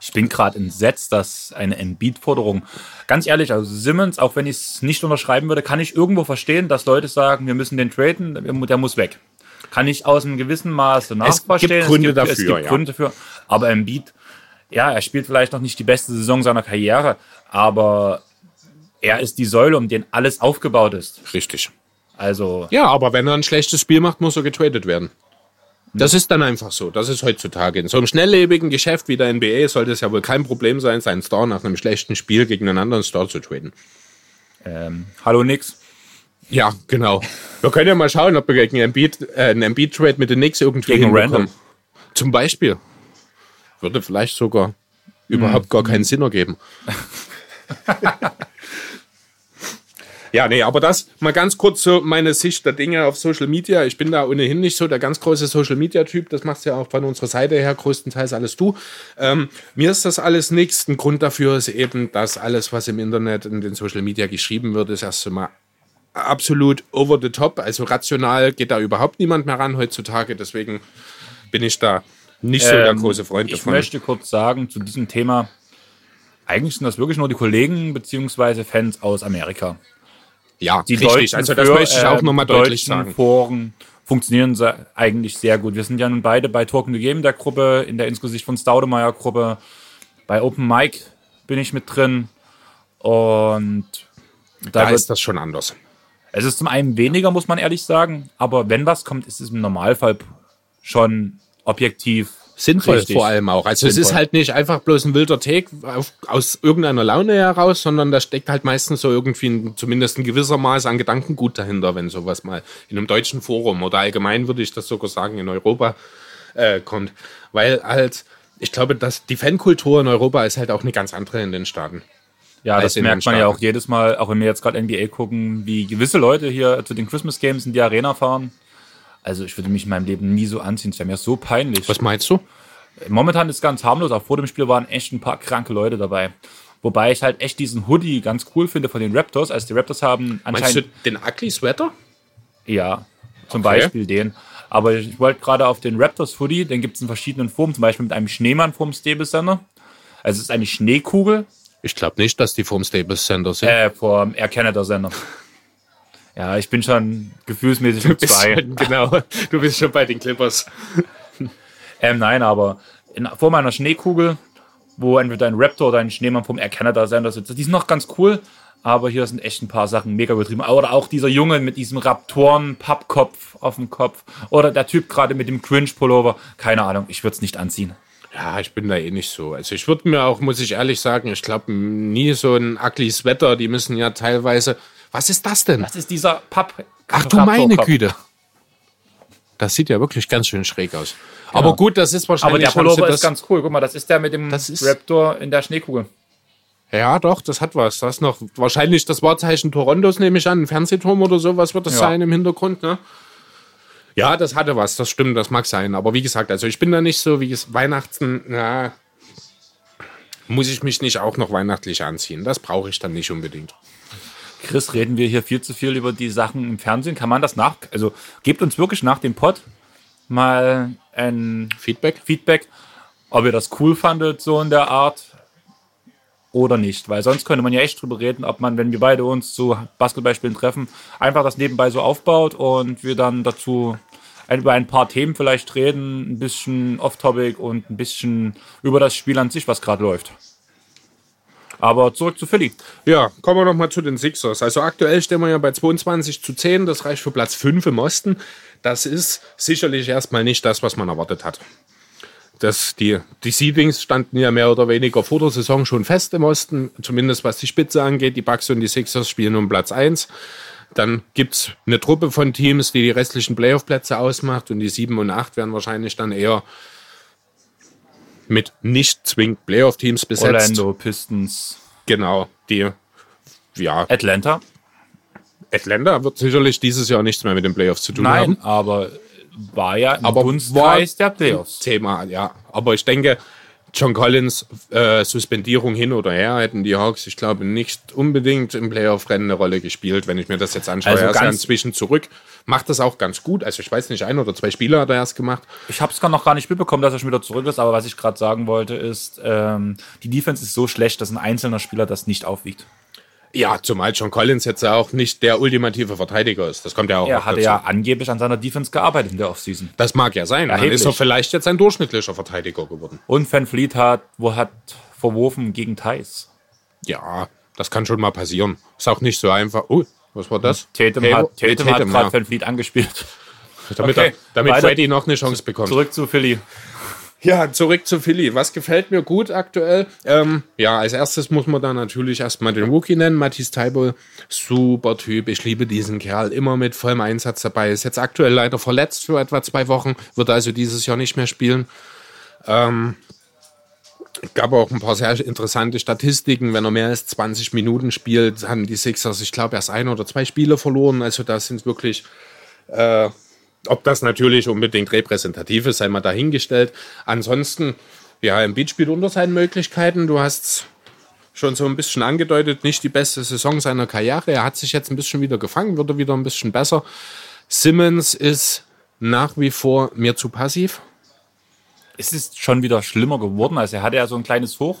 ich bin gerade entsetzt, dass eine Embiid-Forderung, ganz ehrlich, also Simmons, auch wenn ich es nicht unterschreiben würde, kann ich irgendwo verstehen, dass Leute sagen, wir müssen den traden, der muss weg. Kann ich aus einem gewissen Maße nachverstehen. Es gibt Gründe es gibt, dafür, es gibt ja. Gründe dafür. Aber Embiid, ja, er spielt vielleicht noch nicht die beste Saison seiner Karriere, aber er ist die Säule, um den alles aufgebaut ist. richtig. Also, Ja, aber wenn er ein schlechtes Spiel macht, muss er getradet werden. Das ist dann einfach so. Das ist heutzutage. In so einem schnelllebigen Geschäft wie der NBA sollte es ja wohl kein Problem sein, seinen Star nach einem schlechten Spiel gegen einen anderen Star zu traden. ähm, hallo Nix. Ja, genau. Wir können ja mal schauen, ob wir gegen Embiid, äh, einen Embiid-Trade mit den Knicks irgendwie Gegen. Randall. Zum Beispiel. Würde vielleicht sogar überhaupt gar keinen Sinn ergeben. (laughs) Ja, nee, aber das mal ganz kurz so meine Sicht der Dinge auf Social Media. Ich bin da ohnehin nicht so der ganz große Social Media Typ. Das machst ja auch von unserer Seite her größtenteils alles du. Ähm, mir ist das alles nichts. Ein Grund dafür ist eben, dass alles, was im Internet in den Social Media geschrieben wird, ist erst einmal absolut over the top. Also rational geht da überhaupt niemand mehr ran heutzutage. Deswegen bin ich da nicht so der Ähm, große Freund ich davon. möchte kurz sagen zu diesem Thema, eigentlich sind das wirklich nur die Kollegen bzw. Fans aus Amerika. ja, Die richtig. deutschen Also das für, möchte ich auch ähm, nochmal deutlich sagen. Foren funktionieren eigentlich sehr gut. Wir sind ja nun beide bei Talking the Game der Gruppe, in der Insgesicht von Staudemeyer Gruppe. Bei Open Mic bin ich mit drin. Und da, Da ist das schon anders. Es ist zum einen weniger, muss man ehrlich sagen. Aber wenn was kommt, ist es im Normalfall schon objektiv Sinnvoll richtig. vor allem auch. Also es Sinnvoll. ist halt nicht einfach bloß ein wilder Take auf, aus irgendeiner Laune heraus, sondern da steckt halt meistens so irgendwie ein, zumindest ein gewisser Maß an Gedankengut dahinter, wenn sowas mal in einem deutschen Forum oder allgemein würde ich das sogar sagen in Europa äh, kommt. Weil halt, ich glaube, dass die Fankultur in Europa ist halt auch eine ganz andere in den Staaten. Ja, das merkt man ja auch jedes Mal, auch wenn wir jetzt gerade NBA gucken, wie gewisse Leute hier zu den Christmas Games in die Arena fahren. Also ich würde mich in meinem Leben nie so anziehen. Das wäre mir so peinlich. Was meinst du? Momentan ist es ganz harmlos, auch vor dem Spiel waren echt ein paar kranke Leute dabei. Wobei ich halt echt diesen Hoodie ganz cool finde von den Raptors. Also die Raptors haben Meinst anscheinend... du den Ugly Sweater? Ja, zum Okay. Beispiel den. Aber ich wollte gerade auf den Raptors Hoodie, den gibt es in verschiedenen Formen, zum Beispiel mit einem Schneemann vom Stable Center. Also es ist eine Schneekugel Ich glaube nicht, dass die vom Staples Center sind. äh, vom Air Canada Sender. (laughs) Ja, ich bin schon gefühlsmäßig um Bist zwei. schon- genau, du bist schon bei den Clippers. (laughs) Ähm, nein, aber in, vor meiner Schneekugel, wo entweder ein Raptor oder ein Schneemann vom Air Canada Sender sitzt, die sind noch ganz cool, aber hier sind echt ein paar Sachen mega übertrieben. Oder auch dieser Junge mit diesem Raptoren-Pappkopf auf dem Kopf. Oder der Typ gerade mit dem Cringe-Pullover. Keine Ahnung, ich würde es nicht anziehen. Ja, ich bin da eh nicht so. Also ich würde mir auch, muss ich ehrlich sagen, ich glaube nie so ein ugly Sweater, die müssen ja teilweise. Was ist das denn? Das ist dieser Papp. Ach du meine. Güte. Das sieht ja wirklich ganz schön schräg aus. Aber gut, das ist wahrscheinlich. Aber der Pullover ist ganz cool. Guck mal, das ist der mit dem Raptor in der Schneekugel. Ja, doch, das hat was. Das ist noch wahrscheinlich das Wahrzeichen Torontos, nehme ich an. Ein Fernsehturm oder sowas wird das Ja. sein im Hintergrund, ne? Ja, das hatte was, das stimmt, das mag sein. Aber wie gesagt, also ich bin da nicht so, wie es Weihnachten, na, muss ich mich nicht auch noch weihnachtlich anziehen. Das brauche ich dann nicht unbedingt. Chris, reden wir hier viel zu viel über die Sachen im Fernsehen? Kann man das nach, also gebt uns wirklich nach dem Pod mal ein Feedback? Feedback, ob ihr das cool fandet, so in der Art oder nicht. Weil sonst könnte man ja echt drüber reden, ob man, wenn wir beide uns zu Basketballspielen treffen, einfach das nebenbei so aufbaut und wir dann dazu über ein paar Themen vielleicht reden, ein bisschen off-topic und ein bisschen über das Spiel an sich, was gerade läuft. Aber zurück zu Philly. Ja, kommen wir noch mal zu den Sixers. Also aktuell stehen wir ja bei 22 zu 10. Das reicht für Platz 5 im Osten. Das ist sicherlich erstmal nicht das, was man erwartet hat. Das, die, die Seedings standen ja mehr oder weniger vor der Saison schon fest im Osten, zumindest was die Spitze angeht. Die Bucks und die Sixers spielen um Platz 1. Dann gibt es eine Truppe von Teams, die die restlichen Playoff-Plätze ausmacht und die 7 und 8 werden wahrscheinlich dann eher mit nicht zwingend Playoff-Teams besetzt. Orlando, Pistons. Genau, die, ja. Atlanta. Atlanta wird sicherlich dieses Jahr nichts mehr mit den Playoffs zu tun Nein, haben. aber war ja im Aber Dunstkreis der Playoffs. Thema, ja. Aber ich denke, John Collins äh, Suspendierung hin oder her hätten die Hawks, ich glaube, nicht unbedingt im Playoff-Rennen eine Rolle gespielt, wenn ich mir das jetzt anschaue. Also er ist ja inzwischen zurück, macht das auch ganz gut. Also ich weiß nicht, ein oder zwei Spiele hat er erst gemacht. Ich habe es noch gar nicht mitbekommen, dass er schon wieder zurück ist, aber was ich gerade sagen wollte, ist, ähm, die Defense ist so schlecht, dass ein einzelner Spieler das nicht aufwiegt. Ja, zumal John Collins jetzt ja auch nicht der ultimative Verteidiger ist. Das kommt ja auch Er hatte dazu. ja angeblich an seiner Defense gearbeitet in der Offseason. Das mag ja sein. Dann Erheblich. ist er vielleicht jetzt ein durchschnittlicher Verteidiger geworden. Und Van Fleet hat, wo hat verworfen gegen Thais. Ja, das kann schon mal passieren. Ist auch nicht so einfach. Oh, was war das? Tatum, Tatum- hat, Tatum, hat Tatum, gerade ja. Van Fleet angespielt. Damit, Okay, er, damit. Freddy noch eine Chance bekommt. Zurück zu Philly. Ja, zurück zu Philly. Was gefällt mir gut aktuell? Ähm, ja, als erstes muss man da natürlich erstmal den Rookie nennen. Matthias Teibold, super Typ. Ich liebe diesen Kerl. Immer mit vollem Einsatz dabei. Ist jetzt aktuell leider verletzt für etwa zwei Wochen. Wird also dieses Jahr nicht mehr spielen. Ähm, gab auch ein paar sehr interessante Statistiken. Wenn er mehr als 20 Minuten spielt, haben die Sixers, ich glaube, erst ein oder zwei Spiele verloren. Also da sind wirklich äh, ob das natürlich unbedingt repräsentativ ist, sei mal dahingestellt. Ansonsten, ja, Embiid spielt unter seinen Möglichkeiten. Du hast schon so ein bisschen angedeutet, nicht die beste Saison seiner Karriere. Er hat sich jetzt ein bisschen wieder gefangen, wird er wieder ein bisschen besser. Simmons ist nach wie vor mir zu passiv. Es ist schon wieder schlimmer geworden. Also er hatte ja so ein kleines Hoch.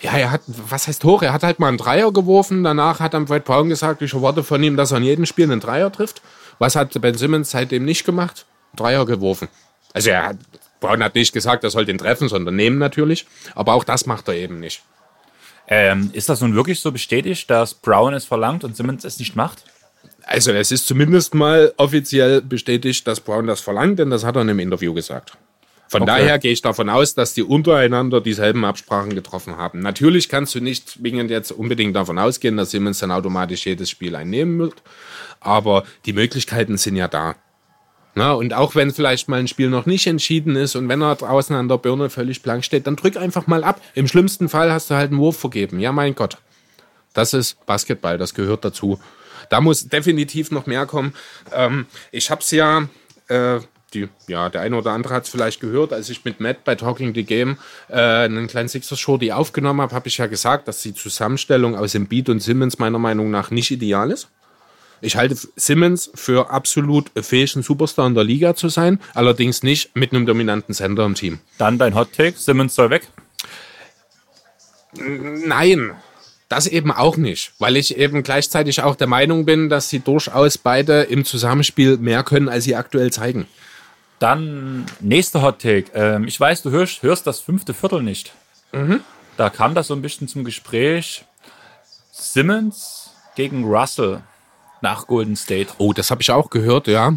Ja, er hat, was heißt hoch? Er hat halt mal einen Dreier geworfen. Danach hat dann Brad Brown gesagt, ich erwarte von ihm, dass er in jedem Spiel einen Dreier trifft. Was hat Ben Simmons seitdem nicht gemacht? Dreier geworfen. Also er hat, Brown hat nicht gesagt, er soll den treffen, sondern nehmen natürlich. Aber auch das macht er eben nicht. Ähm, ist das nun wirklich so bestätigt, dass Brown es verlangt und Simmons es nicht macht? Also es ist zumindest mal offiziell bestätigt, dass Brown das verlangt, denn das hat er in einem Interview gesagt. Von Okay. daher gehe ich davon aus, dass die untereinander dieselben Absprachen getroffen haben. Natürlich kannst du nicht zwingend jetzt unbedingt davon ausgehen, dass Simmons dann automatisch jedes Spiel einnehmen wird, aber die Möglichkeiten sind ja da. Na, und auch wenn vielleicht mal ein Spiel noch nicht entschieden ist und wenn er draußen an der Birne völlig blank steht, dann drück einfach mal ab. Im schlimmsten Fall hast du halt einen Wurf vergeben. Ja, mein Gott. Das ist Basketball, das gehört dazu. Da muss definitiv noch mehr kommen. Ähm, ich habe es ja, äh, die, ja, der eine oder andere hat es vielleicht gehört, als ich mit Matt bei Talking the Game äh, einen kleinen Sixers Shorty aufgenommen habe, habe ich ja gesagt, dass die Zusammenstellung aus Embiid und Simmons meiner Meinung nach nicht ideal ist. Ich halte Simmons für absolut fähigen Superstar in der Liga zu sein, allerdings nicht mit einem dominanten Center im Team. Dann dein Hot Take, Simmons soll weg. Nein, das eben auch nicht, weil ich eben gleichzeitig auch der Meinung bin, dass sie durchaus beide im Zusammenspiel mehr können, als sie aktuell zeigen. Dann nächster Hot Take. Ähm, ich weiß, du hörst, hörst das fünfte Viertel nicht. Da kam das so ein bisschen zum Gespräch. Simmons gegen Russell nach Golden State. Oh, das habe ich auch gehört, ja.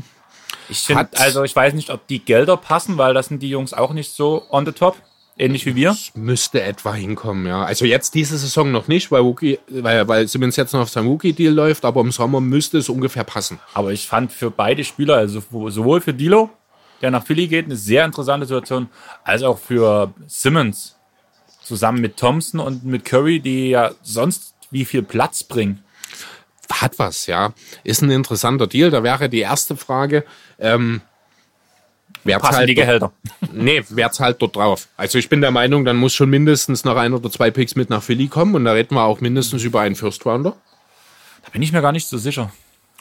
Ich finde, also ich weiß nicht, ob die Gelder passen, weil das sind die Jungs auch nicht so on the top. Ähnlich wie wir. Müsste etwa hinkommen, ja. Also jetzt diese Saison noch nicht, weil, Wookie, weil, weil Simmons jetzt noch auf seinem Wookie-Deal läuft, aber im Sommer müsste es ungefähr passen. Aber ich fand für beide Spieler, also sowohl für Dilo, der nach Philly geht, eine sehr interessante Situation, als auch für Simmons zusammen mit Thompson und mit Curry, die ja sonst wie viel Platz bringen. Hat was, ja. Ist ein interessanter Deal. Da wäre die erste Frage, ähm, wer Passen zahlt die dort- Gehälter. (laughs) Nee, wer zahlt dort drauf? Also ich bin der Meinung, dann muss schon mindestens noch ein oder zwei Picks mit nach Philly kommen und da reden wir auch mindestens über einen First Rounder. Da bin ich mir gar nicht so sicher.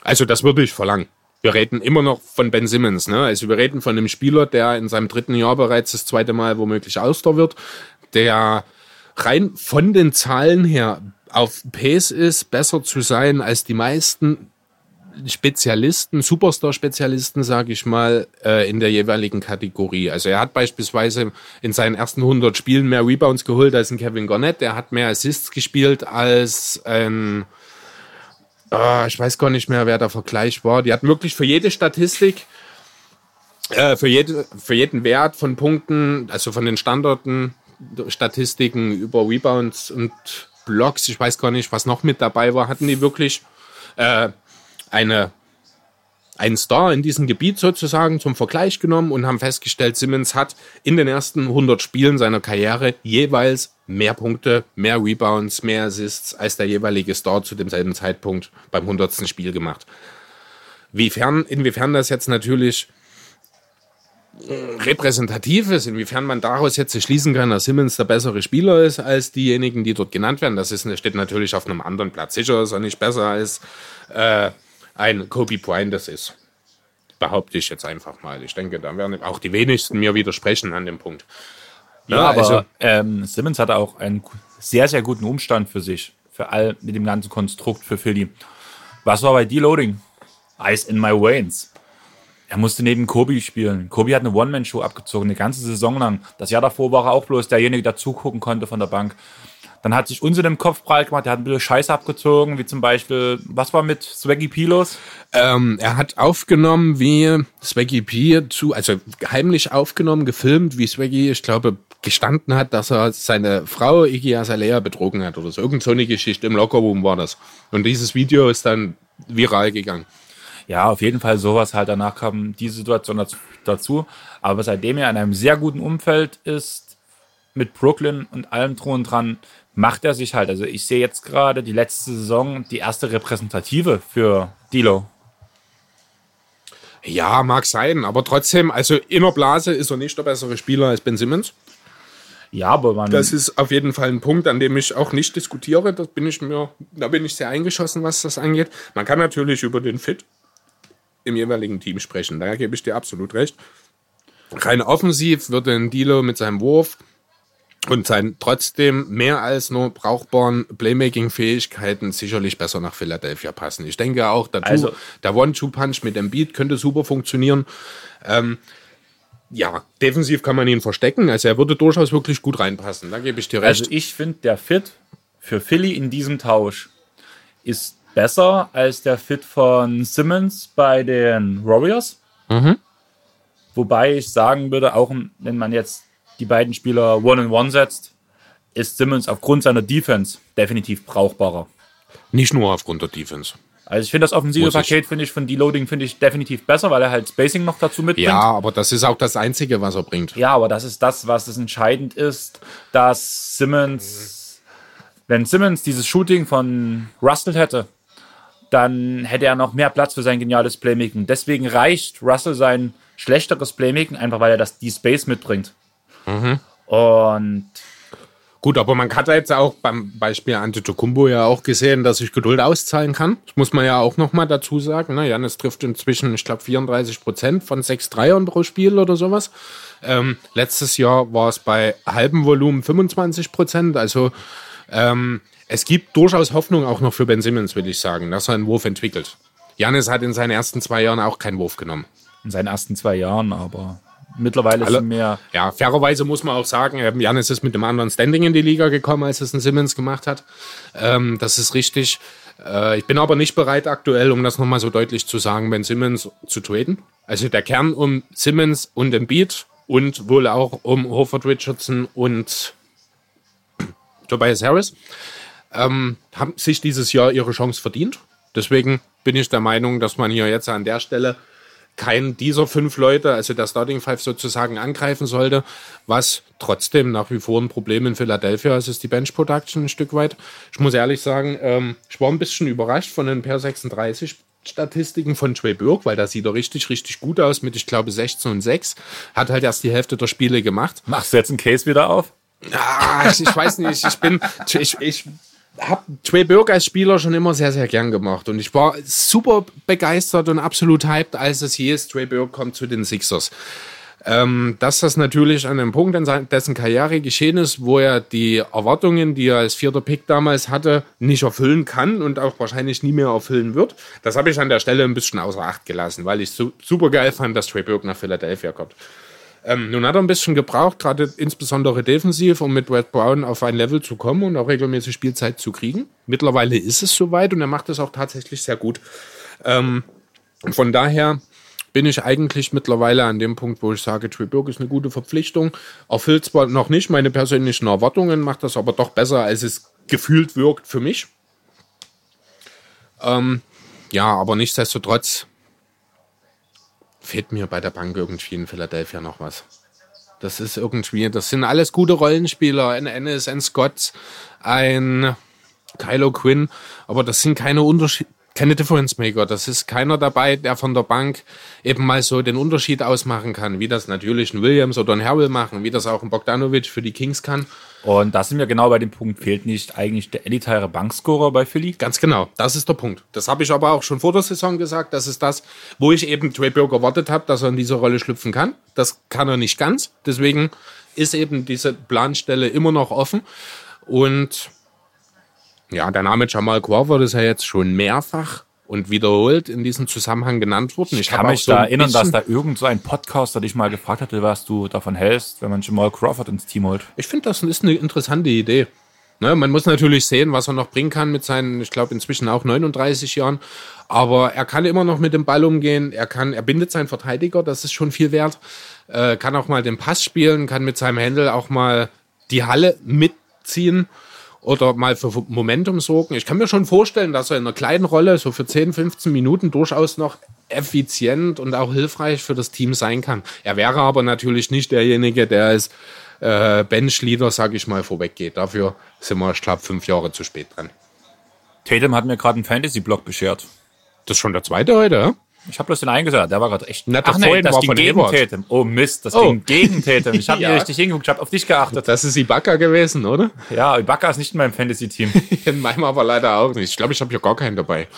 Also das würde ich verlangen. Wir reden immer noch von Ben Simmons. Ne? Also wir reden von einem Spieler, der in seinem dritten Jahr bereits das zweite Mal womöglich Auster wird, der rein von den Zahlen her auf Pace ist, besser zu sein als die meisten Spezialisten, Superstar-Spezialisten, sage ich mal, äh, in der jeweiligen Kategorie. Also er hat beispielsweise in seinen ersten 100 Spielen mehr Rebounds geholt als ein Kevin Garnett. Er hat mehr Assists gespielt als ein, äh, ich weiß gar nicht mehr, wer der Vergleich war. Die hat wirklich für jede Statistik, äh, für, jede, für jeden Wert von Punkten, also von den Standorten, Statistiken über Rebounds und Blocks, ich weiß gar nicht, was noch mit dabei war, hatten die wirklich äh, eine, einen Star in diesem Gebiet sozusagen zum Vergleich genommen und haben festgestellt, Simmons hat in den ersten 100 Spielen seiner Karriere jeweils mehr Punkte, mehr Rebounds, mehr Assists als der jeweilige Star zu demselben Zeitpunkt beim 100. Spiel gemacht. Wiefern, inwiefern das jetzt natürlich repräsentativ ist, inwiefern man daraus jetzt schließen kann, dass Simmons der bessere Spieler ist als diejenigen, die dort genannt werden, das ist, steht natürlich auf einem anderen Platz. Sicher ist er nicht besser als äh, ein Kobe Bryant das ist. Behaupte ich jetzt einfach mal. Ich denke, da werden auch die wenigsten mir widersprechen an dem Punkt. Ja, ja aber also, ähm, Simmons hatte auch einen sehr, sehr guten Umstand für sich, für all mit dem ganzen Konstrukt für Philly. Was war bei Deloading? Ice in my veins. Er musste neben Kobe spielen. Kobe hat eine One-Man-Show abgezogen, eine ganze Saison lang. Das Jahr davor war er auch bloß derjenige, der zugucken konnte von der Bank. Dann hat sich uns in dem Kopf breit gemacht, der hat ein bisschen Scheiße abgezogen, wie zum Beispiel, was war mit Swaggy P los? Ähm, er hat aufgenommen, wie Swaggy P zu, also heimlich aufgenommen, gefilmt, wie Swaggy, ich glaube, gestanden hat, dass er seine Frau Iggy Azalea betrogen hat oder so. Irgend so eine Geschichte im Lockerroom war das. Und dieses Video ist dann viral gegangen. Ja, auf jeden Fall sowas halt. Danach kam die Situation dazu. Aber seitdem er in einem sehr guten Umfeld ist, mit Brooklyn und allem drum und dran, macht er sich halt. Also ich sehe jetzt gerade die letzte Saison die erste repräsentative für Dilo. Ja, mag sein, aber trotzdem, also in der Blase ist er nicht der bessere Spieler als Ben Simmons. Ja, aber man. Das ist auf jeden Fall ein Punkt, an dem ich auch nicht diskutiere. Das bin ich mir, da bin ich sehr eingeschossen, was das angeht. Man kann natürlich über den Fit im jeweiligen Team sprechen. Da gebe ich dir absolut recht. Rein offensiv würde ein Dilo mit seinem Wurf und seinen trotzdem mehr als nur brauchbaren Playmaking-Fähigkeiten sicherlich besser nach Philadelphia passen. Ich denke auch, der, also, der One-Two-Punch mit dem Beat könnte super funktionieren. Ähm, ja, defensiv kann man ihn verstecken. Also er würde durchaus wirklich gut reinpassen. Da gebe ich dir recht. Also ich finde, der Fit für Philly in diesem Tausch ist besser als der Fit von Simmons bei den Warriors. Mhm. Wobei ich sagen würde, auch wenn man jetzt die beiden Spieler One-on-One setzt, ist Simmons aufgrund seiner Defense definitiv brauchbarer. Nicht nur aufgrund der Defense. Also ich finde das offensive Paket finde ich von Deloading finde ich definitiv besser, weil er halt Spacing noch dazu mitbringt. Ja, aber das ist auch das einzige, was er bringt. Ja, aber das ist das, was es entscheidend ist, dass Simmons, wenn Simmons dieses Shooting von Russell hätte, dann hätte er noch mehr Platz für sein geniales Playmaking. Deswegen reicht Russell sein schlechteres Playmaking einfach, weil er das die Space mitbringt. Mhm. Und Gut, aber man hat jetzt auch beim Beispiel Antetokounmpo ja auch gesehen, dass sich Geduld auszahlen kann. Das muss man ja auch nochmal dazu sagen. Ne? Janis trifft inzwischen, ich glaube, 34 Prozent von sechs Dreiern pro Spiel oder sowas. Ähm, letztes Jahr war es bei halbem Volumen 25 Prozent. Also ähm, es gibt durchaus Hoffnung auch noch für Ben Simmons, will ich sagen, dass er einen Wurf entwickelt. Janis hat in seinen ersten zwei Jahren auch keinen Wurf genommen. In seinen ersten zwei Jahren, aber Mittlerweile Alle, sind mehr. Ja, fairerweise muss man auch sagen, ähm, Janis ist mit einem anderen Standing in die Liga gekommen, als es ein Simmons gemacht hat. Ähm, das ist richtig. Äh, ich bin aber nicht bereit aktuell, um das nochmal so deutlich zu sagen, Ben Simmons zu traden. Also der Kern um Simmons und Embiid und wohl auch um Hofford Richardson und (clears throat) Tobias Harris ähm, haben sich dieses Jahr ihre Chance verdient. Deswegen bin ich der Meinung, dass man hier jetzt an der Stelle keinen dieser fünf Leute, also der Starting Five sozusagen angreifen sollte, was trotzdem nach wie vor ein Problem in Philadelphia ist, ist die Bench Production ein Stück weit. Ich muss ehrlich sagen, ähm, ich war ein bisschen überrascht von den Per 36 Statistiken von Trey Burke, weil da sieht er richtig, richtig gut aus mit, ich glaube, 16 und 6. Hat halt erst die Hälfte der Spiele gemacht. Machst du jetzt einen Case wieder auf? Ah, ich, ich weiß nicht, ich bin, ich, ich habe Trey Burke als Spieler schon immer sehr, sehr gern gemacht. Und ich war super begeistert und absolut hyped, als es hieß, Trey Burke kommt zu den Sixers. Ähm, dass das natürlich an einem Punkt in dessen Karriere geschehen ist, wo er die Erwartungen, die er als vierter Pick damals hatte, nicht erfüllen kann und auch wahrscheinlich nie mehr erfüllen wird. Das habe ich an der Stelle ein bisschen außer Acht gelassen, weil ich su super geil fand, dass Trey Burke nach Philadelphia kommt. Ähm, nun hat er ein bisschen gebraucht, gerade insbesondere defensiv, um mit Red Brown auf ein Level zu kommen und auch regelmäßig Spielzeit zu kriegen. Mittlerweile ist es soweit und er macht es auch tatsächlich sehr gut. Ähm, von daher bin ich eigentlich mittlerweile an dem Punkt, wo ich sage, Triburg ist eine gute Verpflichtung. Erfüllt zwar noch nicht meine persönlichen Erwartungen, macht das aber doch besser, als es gefühlt wirkt für mich. Ähm, ja, aber nichtsdestotrotz fehlt mir bei der Bank irgendwie in Philadelphia noch was. Das ist irgendwie, das sind alles gute Rollenspieler. Ein Ennis, ein Scott, ein Kylo Quinn, aber das sind keine Unterschiede keine Difference Maker. Das ist keiner dabei, der von der Bank eben mal so den Unterschied ausmachen kann, wie das natürlich ein Williams oder ein Harrell machen, wie das auch ein Bogdanovic für die Kings kann. Und da sind wir genau bei dem Punkt, fehlt nicht eigentlich der elitäre Bankscorer bei Philly? Ganz genau, das ist der Punkt. Das habe ich aber auch schon vor der Saison gesagt. Das ist das, wo ich eben Trey Burke erwartet habe, dass er in diese Rolle schlüpfen kann. Das kann er nicht ganz. Deswegen ist eben diese Planstelle immer noch offen. Und ja, der Name Jamal Crawford ist ja jetzt schon mehrfach und wiederholt in diesem Zusammenhang genannt worden. Ich, ich kann mich so da erinnern, dass da irgend so ein Podcaster dich mal gefragt hatte, was du davon hältst, wenn man Jamal Crawford ins Team holt. Ich finde, das ist eine interessante Idee. Ne, man muss natürlich sehen, was er noch bringen kann mit seinen, ich glaube, inzwischen auch 39 Jahren. Aber er kann immer noch mit dem Ball umgehen. Er kann, er bindet seinen Verteidiger, das ist schon viel wert. Äh, kann auch mal den Pass spielen, kann mit seinem Händel auch mal die Halle mitziehen oder mal für Momentum sorgen. Ich kann mir schon vorstellen, dass er in einer kleinen Rolle so für 10, 15 Minuten durchaus noch effizient und auch hilfreich für das Team sein kann. Er wäre aber natürlich nicht derjenige, der als äh, Bench-Leader, sag ich mal, vorweggeht. Dafür sind wir, ich glaube, fünf Jahre zu spät dran. Tatum hat mir gerade einen Fantasy-Block beschert. Das ist schon der zweite heute, ja? Ich habe bloß den eingesagt, der war gerade echt. Na, Ach nee, das ging gegen Tatum. Oh Mist, das oh. ging gegen Tatum. Ich (laughs) habe ja. richtig hingeguckt, ich habe auf dich geachtet. Das ist Ibaka gewesen, oder? Ja, Ibaka ist nicht in meinem Fantasy-Team. (laughs) in meinem aber leider auch nicht. Ich glaube, ich habe ja gar keinen dabei.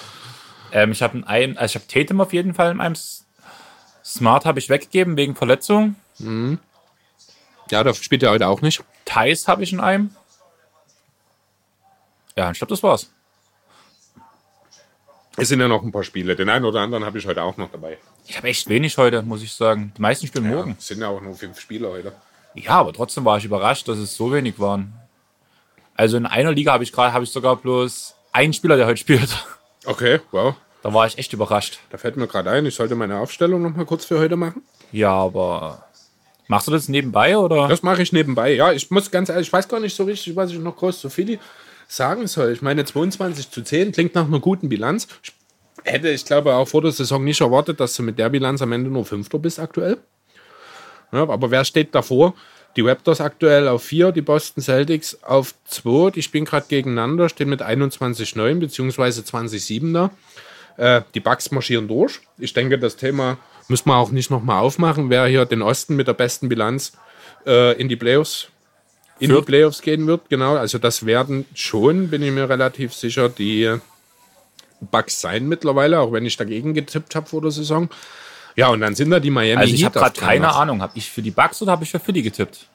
Ähm, ich habe einen, also ich habe Tatum auf jeden Fall in meinem Smart habe ich weggegeben wegen Verletzung. Mhm. Ja, da spielt er heute auch nicht. Thais habe ich in einem. Ja, ich glaube, das war's. Es sind ja noch ein paar Spiele. Den einen oder anderen habe ich heute auch noch dabei. Ich habe echt wenig heute, muss ich sagen. Die meisten spielen ja, morgen. Es sind ja auch nur fünf Spiele heute. Ja, aber trotzdem war ich überrascht, dass es so wenig waren. Also in einer Liga habe ich gerade, habe ich sogar bloß einen Spieler, der heute spielt. (laughs) Okay, wow. Da war ich echt überrascht. Da fällt mir gerade ein, ich sollte meine Aufstellung noch mal kurz für heute machen. Ja, aber machst du das nebenbei oder? Das mache ich nebenbei. Ja, ich muss ganz ehrlich, ich weiß gar nicht so richtig, was ich noch groß zu Philly sagen soll. Ich meine, 22 zu 10 klingt nach einer guten Bilanz. Ich hätte, ich glaube, auch vor der Saison nicht erwartet, dass du mit der Bilanz am Ende nur Fünfter bist aktuell. Ja, aber wer steht davor? Die Raptors aktuell auf 4, die Boston Celtics auf 2. Die spielen gerade gegeneinander, stehen mit 21-9 bzw. 20-7 da. Äh, die Bucks marschieren durch. Ich denke, das Thema müssen wir auch nicht nochmal aufmachen, wer hier den Osten mit der besten Bilanz äh, in die Playoffs in die Playoffs gehen wird. Genau, also das werden schon, bin ich mir relativ sicher, die Bugs sein mittlerweile, auch wenn ich dagegen getippt habe vor der Saison. Ja, und dann sind da die Miami Also ich habe gerade keine Ahnung, habe ich für die Bugs oder habe ich für Philly getippt?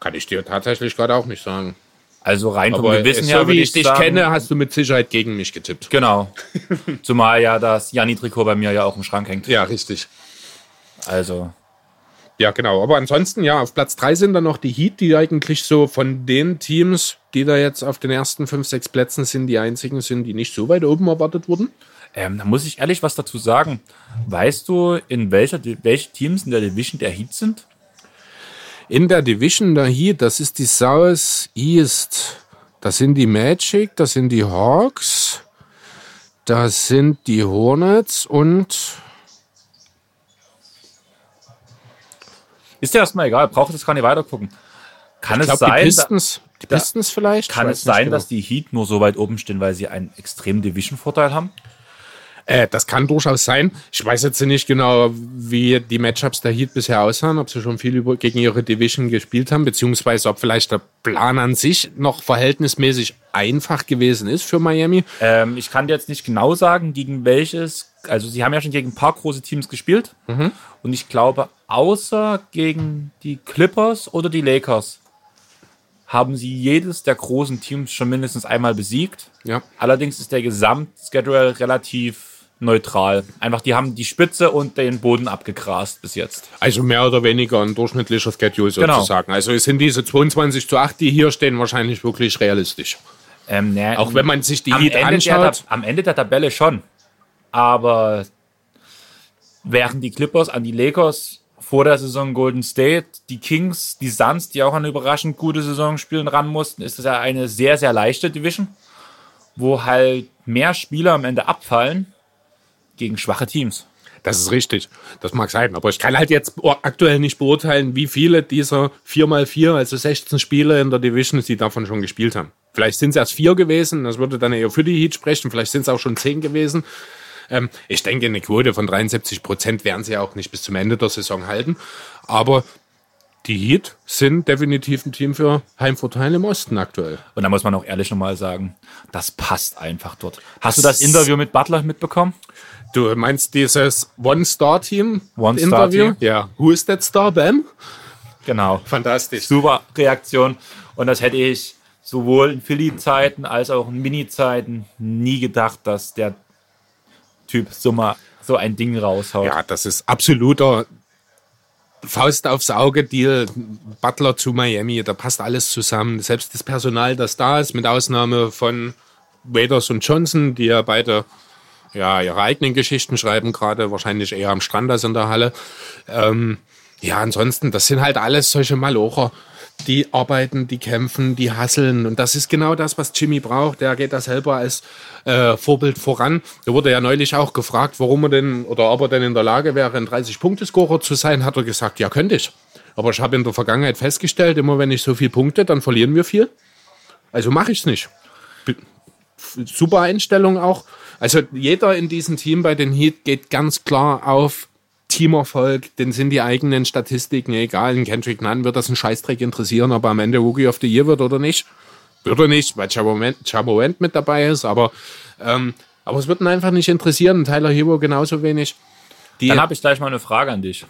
Kann ich dir tatsächlich gerade auch nicht sagen. Also rein vom Gewissen her, so wie ich, ich dich sagen, kenne, hast du mit Sicherheit gegen mich getippt. Genau. (laughs) Zumal ja das Janni-Trikot bei mir ja auch im Schrank hängt. Ja, richtig. Also ja, genau. Aber ansonsten, ja, auf Platz 3 sind dann noch die Heat, die eigentlich so von den Teams, die da jetzt auf den ersten 5, 6 Plätzen sind, die einzigen sind, die nicht so weit oben erwartet wurden. Ähm, da muss ich ehrlich was dazu sagen. Weißt du, in welcher, welche Teams in der Division der Heat sind? In der Division der Heat, das ist die South East. Das sind die Magic, das sind die Hawks, das sind die Hornets und Ist dir erstmal egal, braucht es gar nicht weiter gucken. Kann ich es glaub, sein, die Pistons, die Pistons vielleicht? Kann es sein, genau. dass die Heat nur so weit oben stehen, weil sie einen extremen Division-Vorteil haben? Äh, das kann durchaus sein. Ich weiß jetzt nicht genau, wie die Matchups der Heat bisher aussahen, ob sie schon viel über, gegen ihre Division gespielt haben, beziehungsweise ob vielleicht der Plan an sich noch verhältnismäßig einfach gewesen ist für Miami. Ähm, ich kann dir jetzt nicht genau sagen, gegen welches. Also, sie haben ja schon gegen ein paar große Teams gespielt. Und ich glaube, außer gegen die Clippers oder die Lakers haben sie jedes der großen Teams schon mindestens einmal besiegt. Ja. Allerdings ist der Gesamtschedule relativ neutral. Einfach, die haben die Spitze und den Boden abgegrast bis jetzt. Also mehr oder weniger ein durchschnittlicher Schedule Genau. sozusagen. Also sind diese 22 zu 8, die hier stehen, wahrscheinlich wirklich realistisch. Ähm, ne, Auch wenn man sich die Heat Ende, der, anschaut. am Ende der Tabelle schon. Aber während die Clippers an die Lakers vor der Saison Golden State, die Kings, die Suns, die auch eine überraschend gute Saison spielen, ran mussten, ist das ja eine sehr, sehr leichte Division, wo halt mehr Spieler am Ende abfallen gegen schwache Teams. Das ist richtig. Das mag sein. Aber ich kann halt jetzt aktuell nicht beurteilen, wie viele dieser 4x4, also 16 Spiele in der Division, sie davon schon gespielt haben. Vielleicht sind es erst vier gewesen. Das würde dann eher für die Heat sprechen. Vielleicht sind es auch schon zehn gewesen. Ähm, ich denke, eine Quote von 73 Prozent werden sie auch nicht bis zum Ende der Saison halten. Aber die Heat sind definitiv ein Team für Heimvorteil im Osten aktuell. Und da muss man auch ehrlich nochmal sagen, das passt einfach dort. Hast du das Interview mit Butler mitbekommen? Du meinst dieses One-Star-Team? One-Star-Team? Ja. Who is that star, Bam? Genau. Fantastisch. super Reaktion. Und das hätte ich sowohl in Philly-Zeiten als auch in Mini-Zeiten nie gedacht, dass der Typ so mal so ein Ding raushaut. Ja, das ist absoluter Faust aufs Auge Deal. Butler zu Miami, da passt alles zusammen. Selbst das Personal, das da ist, mit Ausnahme von Waders und Johnson, die ja beide ja, ihre eigenen Geschichten schreiben, gerade wahrscheinlich eher am Strand als in der Halle. Ähm, ja, ansonsten, das sind halt alles solche Malocher. Die arbeiten, die kämpfen, die hasseln. Und das ist genau das, was Jimmy braucht. Der geht da selber als äh, Vorbild voran. Da wurde ja neulich auch gefragt, warum er denn oder ob er denn in der Lage wäre, ein 30-Punkte-Scorer zu sein. Hat er gesagt, ja, könnte ich. Aber ich habe in der Vergangenheit festgestellt, immer wenn ich so viel Punkte, dann verlieren wir viel. Also mache ich es nicht. Super Einstellung auch. Also jeder in diesem Team bei den Heat geht ganz klar auf Teamerfolg, den sind die eigenen Statistiken egal. In Kendrick Nunn wird das ein Scheißdreck interessieren, ob er am Ende Rookie of the Year wird oder nicht. Wird er nicht, weil Chabot mit dabei ist, aber, ähm, aber es wird ihn einfach nicht interessieren. Tyler Hero genauso wenig. Die, Dann habe ich gleich mal eine Frage an dich.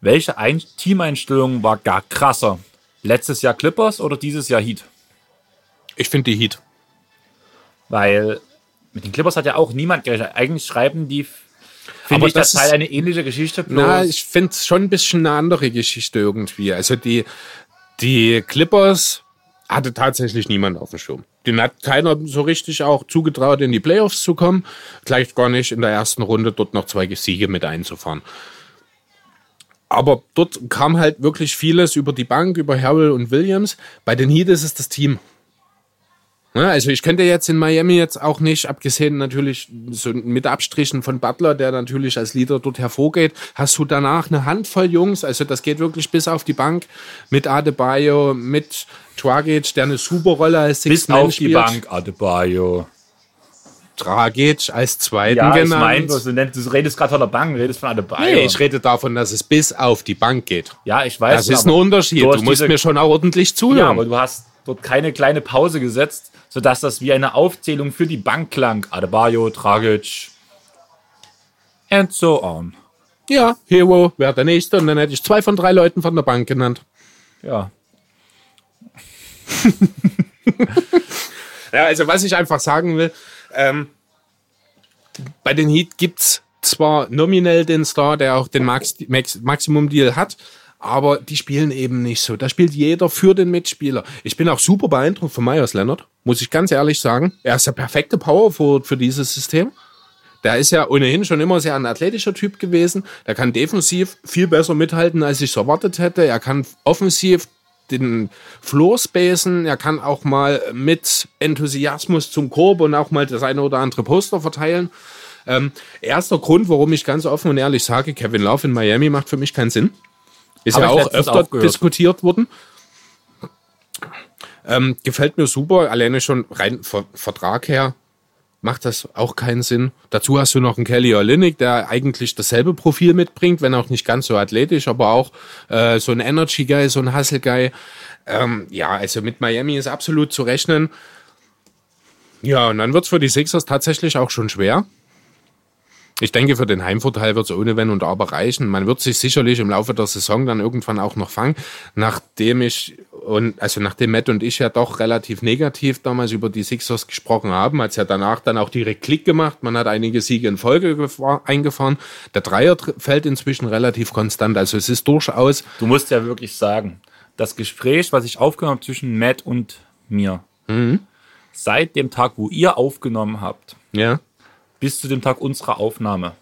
Welche Ein Teameinstellung war gar krasser? Letztes Jahr Clippers oder dieses Jahr Heat? ich finde die Heat. Weil mit den Clippers hat ja auch niemand gerechnet. Eigentlich schreiben die, finde ich, das das Teil ist- eine ähnliche Geschichte. Bloß Na, ich finde es schon ein bisschen eine andere Geschichte irgendwie. Also die, die Clippers hatte tatsächlich niemand auf dem Schirm. Den hat keiner so richtig auch zugetraut, in die Playoffs zu kommen. Gleich gar nicht in der ersten Runde dort noch zwei Siege mit einzufahren. Aber dort kam halt wirklich vieles über die Bank, über Harrell und Williams. Bei den Heat ist es das Team. Ja, also ich könnte jetzt in Miami jetzt auch nicht, abgesehen natürlich so mit Abstrichen von Butler, der natürlich als Leader dort hervorgeht, hast du danach eine Handvoll Jungs, also das geht wirklich bis auf die Bank, mit Adebayo, mit Dragic, der eine super Rolle als bis Sixth Man auf die spielt. Bank, Adebayo. Dragic als Zweiten Ja, ich genannt. du, nennt- du redest gerade von der Bank, redest von Adebayo. nee, ich rede davon, dass es bis auf die Bank geht. ja, ich weiß. Das ist ein Unterschied. du musst diese- mir schon auch ordentlich Ja, zuhören. aber du hast dort keine kleine Pause gesetzt, sodass das wie eine Aufzählung für die Bank klang. Adebayo, Dragic and so on. ja, Hero wäre der Nächste und dann hätte ich zwei von drei Leuten von der Bank genannt. Ja. (laughs) Ja, also was ich einfach sagen will, ähm, bei den Heat gibt's zwar nominell den Star, der auch den Max, Max, Maximum-Deal hat, aber die spielen eben nicht so. Da spielt jeder für den Mitspieler. Ich bin auch super beeindruckt von Myers Leonard, muss ich ganz ehrlich sagen. Er ist der perfekte Power Forward für dieses System. Der ist ja ohnehin schon immer sehr ein athletischer Typ gewesen. Der kann defensiv viel besser mithalten, als ich es erwartet hätte. Er kann offensiv den Floor spacen. Er kann auch mal mit Enthusiasmus zum Korb und auch mal das eine oder andere Poster verteilen. Ähm, erster Grund, warum ich ganz offen und ehrlich sage, Kevin Love in Miami macht für mich keinen Sinn. Ist Hab ja auch öfter auch gehört. diskutiert worden. Ähm, gefällt mir super, alleine schon rein Ver Vertrag her. macht das auch keinen Sinn. Dazu hast du noch einen Kelly Olynyk, der eigentlich dasselbe Profil mitbringt, wenn auch nicht ganz so athletisch, aber auch äh, so ein Energy Guy, so ein Hustle Guy. Ähm, ja, also mit Miami ist absolut zu rechnen. Ja, und dann wird's für die Sixers tatsächlich auch schon schwer. Ich denke, für den Heimvorteil wird es ohne Wenn und Aber reichen. Man wird sich sicherlich im Laufe der Saison dann irgendwann auch noch fangen, nachdem ich und also nachdem Matt und ich ja doch relativ negativ damals über die Sixers gesprochen haben, hat es ja danach dann auch direkt Klick gemacht. Man hat einige Siege in Folge eingefahren. Der Dreier fällt inzwischen relativ konstant. Also es ist durchaus. Du musst ja wirklich sagen, das Gespräch, was ich aufgenommen habe zwischen Matt und mir, mhm. seit dem Tag, wo ihr aufgenommen habt, ja bis zu dem Tag unserer Aufnahme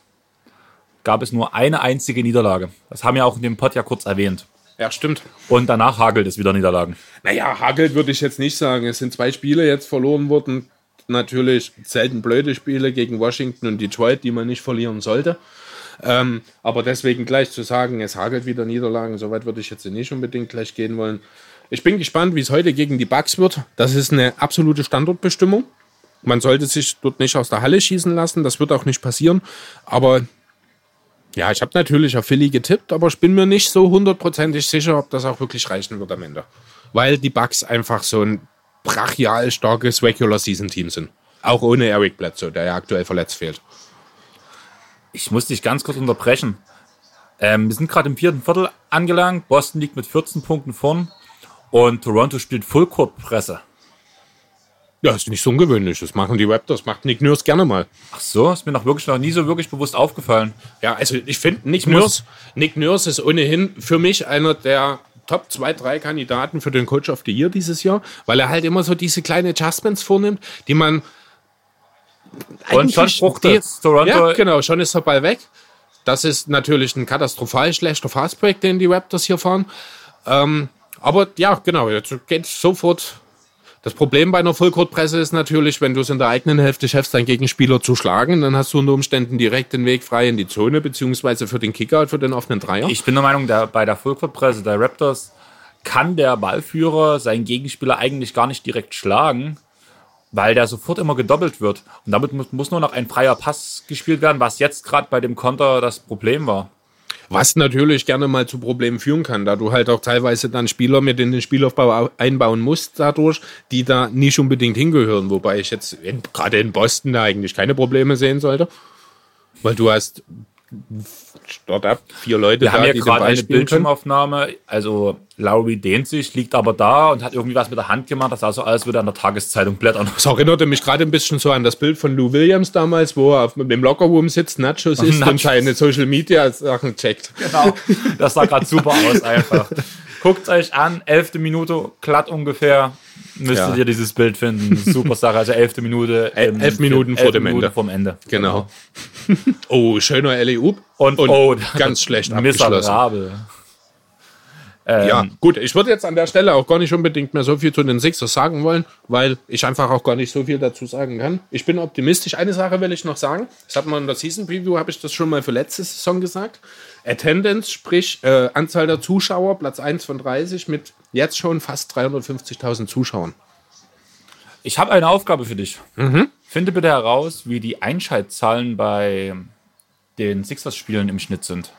gab es nur eine einzige Niederlage. Das haben wir auch in dem Pod ja kurz erwähnt. Ja, stimmt. Und danach hagelt es wieder Niederlagen. Naja, hagelt würde ich jetzt nicht sagen. Es sind zwei Spiele jetzt verloren worden. Natürlich selten blöde Spiele gegen Washington und Detroit, die man nicht verlieren sollte. Ähm, aber deswegen gleich zu sagen, es hagelt wieder Niederlagen, soweit würde ich jetzt nicht unbedingt gleich gehen wollen. Ich bin gespannt, wie es heute gegen die Bucks wird. Das ist eine absolute Standortbestimmung. Man sollte sich dort nicht aus der Halle schießen lassen, das wird auch nicht passieren. Aber ja, ich habe natürlich auf Philly getippt, aber ich bin mir nicht so hundertprozentig sicher, ob das auch wirklich reichen wird am Ende. Weil die Bucks einfach so ein brachial starkes Regular Season Team sind. Auch ohne Eric Bledsoe, der ja aktuell verletzt fehlt. Ich muss dich ganz kurz unterbrechen. Ähm, wir sind gerade im vierten Viertel angelangt. Boston liegt mit 14 Punkten vorn und Toronto spielt Fullcourt-Presse. Ja, ist nicht so ungewöhnlich. Das machen die Raptors, macht Nick Nurse gerne mal. Ach so, ist mir noch wirklich noch nie so wirklich bewusst aufgefallen. Ja, also ich finde Nick Nurse, Nick Nurse ist ohnehin für mich einer der Top 2, 3 Kandidaten für den Coach of the Year dieses Jahr, weil er halt immer so diese kleinen Adjustments vornimmt, die man und schon fruchtet Toronto. Ja, genau, schon ist der Ball weg. Das ist natürlich ein katastrophal schlechter Fastbreak, den die Raptors hier fahren. Ähm, aber ja, genau, jetzt geht sofort das Problem bei einer Vollcourt-Presse ist natürlich, wenn du es in der eigenen Hälfte schaffst, deinen Gegenspieler zu schlagen, dann hast du unter Umständen direkt den Weg frei in die Zone, beziehungsweise für den Kickout, für den offenen Dreier. Ich bin der Meinung, der, bei der Vollcourt-Presse der Raptors kann der Ballführer seinen Gegenspieler eigentlich gar nicht direkt schlagen, weil der sofort immer gedoppelt wird. Und damit muss, muss nur noch ein freier Pass gespielt werden, was jetzt gerade bei dem Konter das Problem war. Was natürlich gerne mal zu Problemen führen kann, da du halt auch teilweise dann Spieler mit in den Spielaufbau einbauen musst dadurch, die da nicht unbedingt hingehören. Wobei ich jetzt gerade in Boston da eigentlich keine Probleme sehen sollte. Weil du hast Startup, vier Leute Wir da, haben ja gerade eine Bildschirmaufnahme. Also Lowry dehnt sich, liegt aber da und hat irgendwie was mit der Hand gemacht. Das sah so aus, als würde er an der Tageszeitung blättern. Das erinnerte mich gerade ein bisschen so an das Bild von Lou Williams damals, wo er auf dem Lockerroom sitzt, Nachos isst Nachos. und seine Social Media Sachen checkt. Genau, das sah gerade super aus einfach. (laughs) Guckt euch an, elfte Minute, glatt ungefähr, müsstet ja. ihr dieses Bild finden. Super Sache, also elfte Minute. Ähm, elf Minuten vor dem Minuten Ende. Vom Ende. Genau. oh, schöner LEU. Und, und oh, ganz schlecht (laughs) miserabel. Ähm, ja, gut, ich würde jetzt an der Stelle auch gar nicht unbedingt mehr so viel zu den Sixers sagen wollen, weil ich einfach auch gar nicht so viel dazu sagen kann. Ich bin optimistisch. Eine Sache will ich noch sagen. Das hat man in der Season Preview, habe ich das schon mal für letzte Saison gesagt. Attendance, sprich äh, Anzahl der Zuschauer, Platz 1 von 30 mit jetzt schon fast 350.000 Zuschauern. Ich habe eine Aufgabe für dich. Mhm. Finde bitte heraus, wie die Einschaltzahlen bei den Sixers-Spielen im Schnitt sind.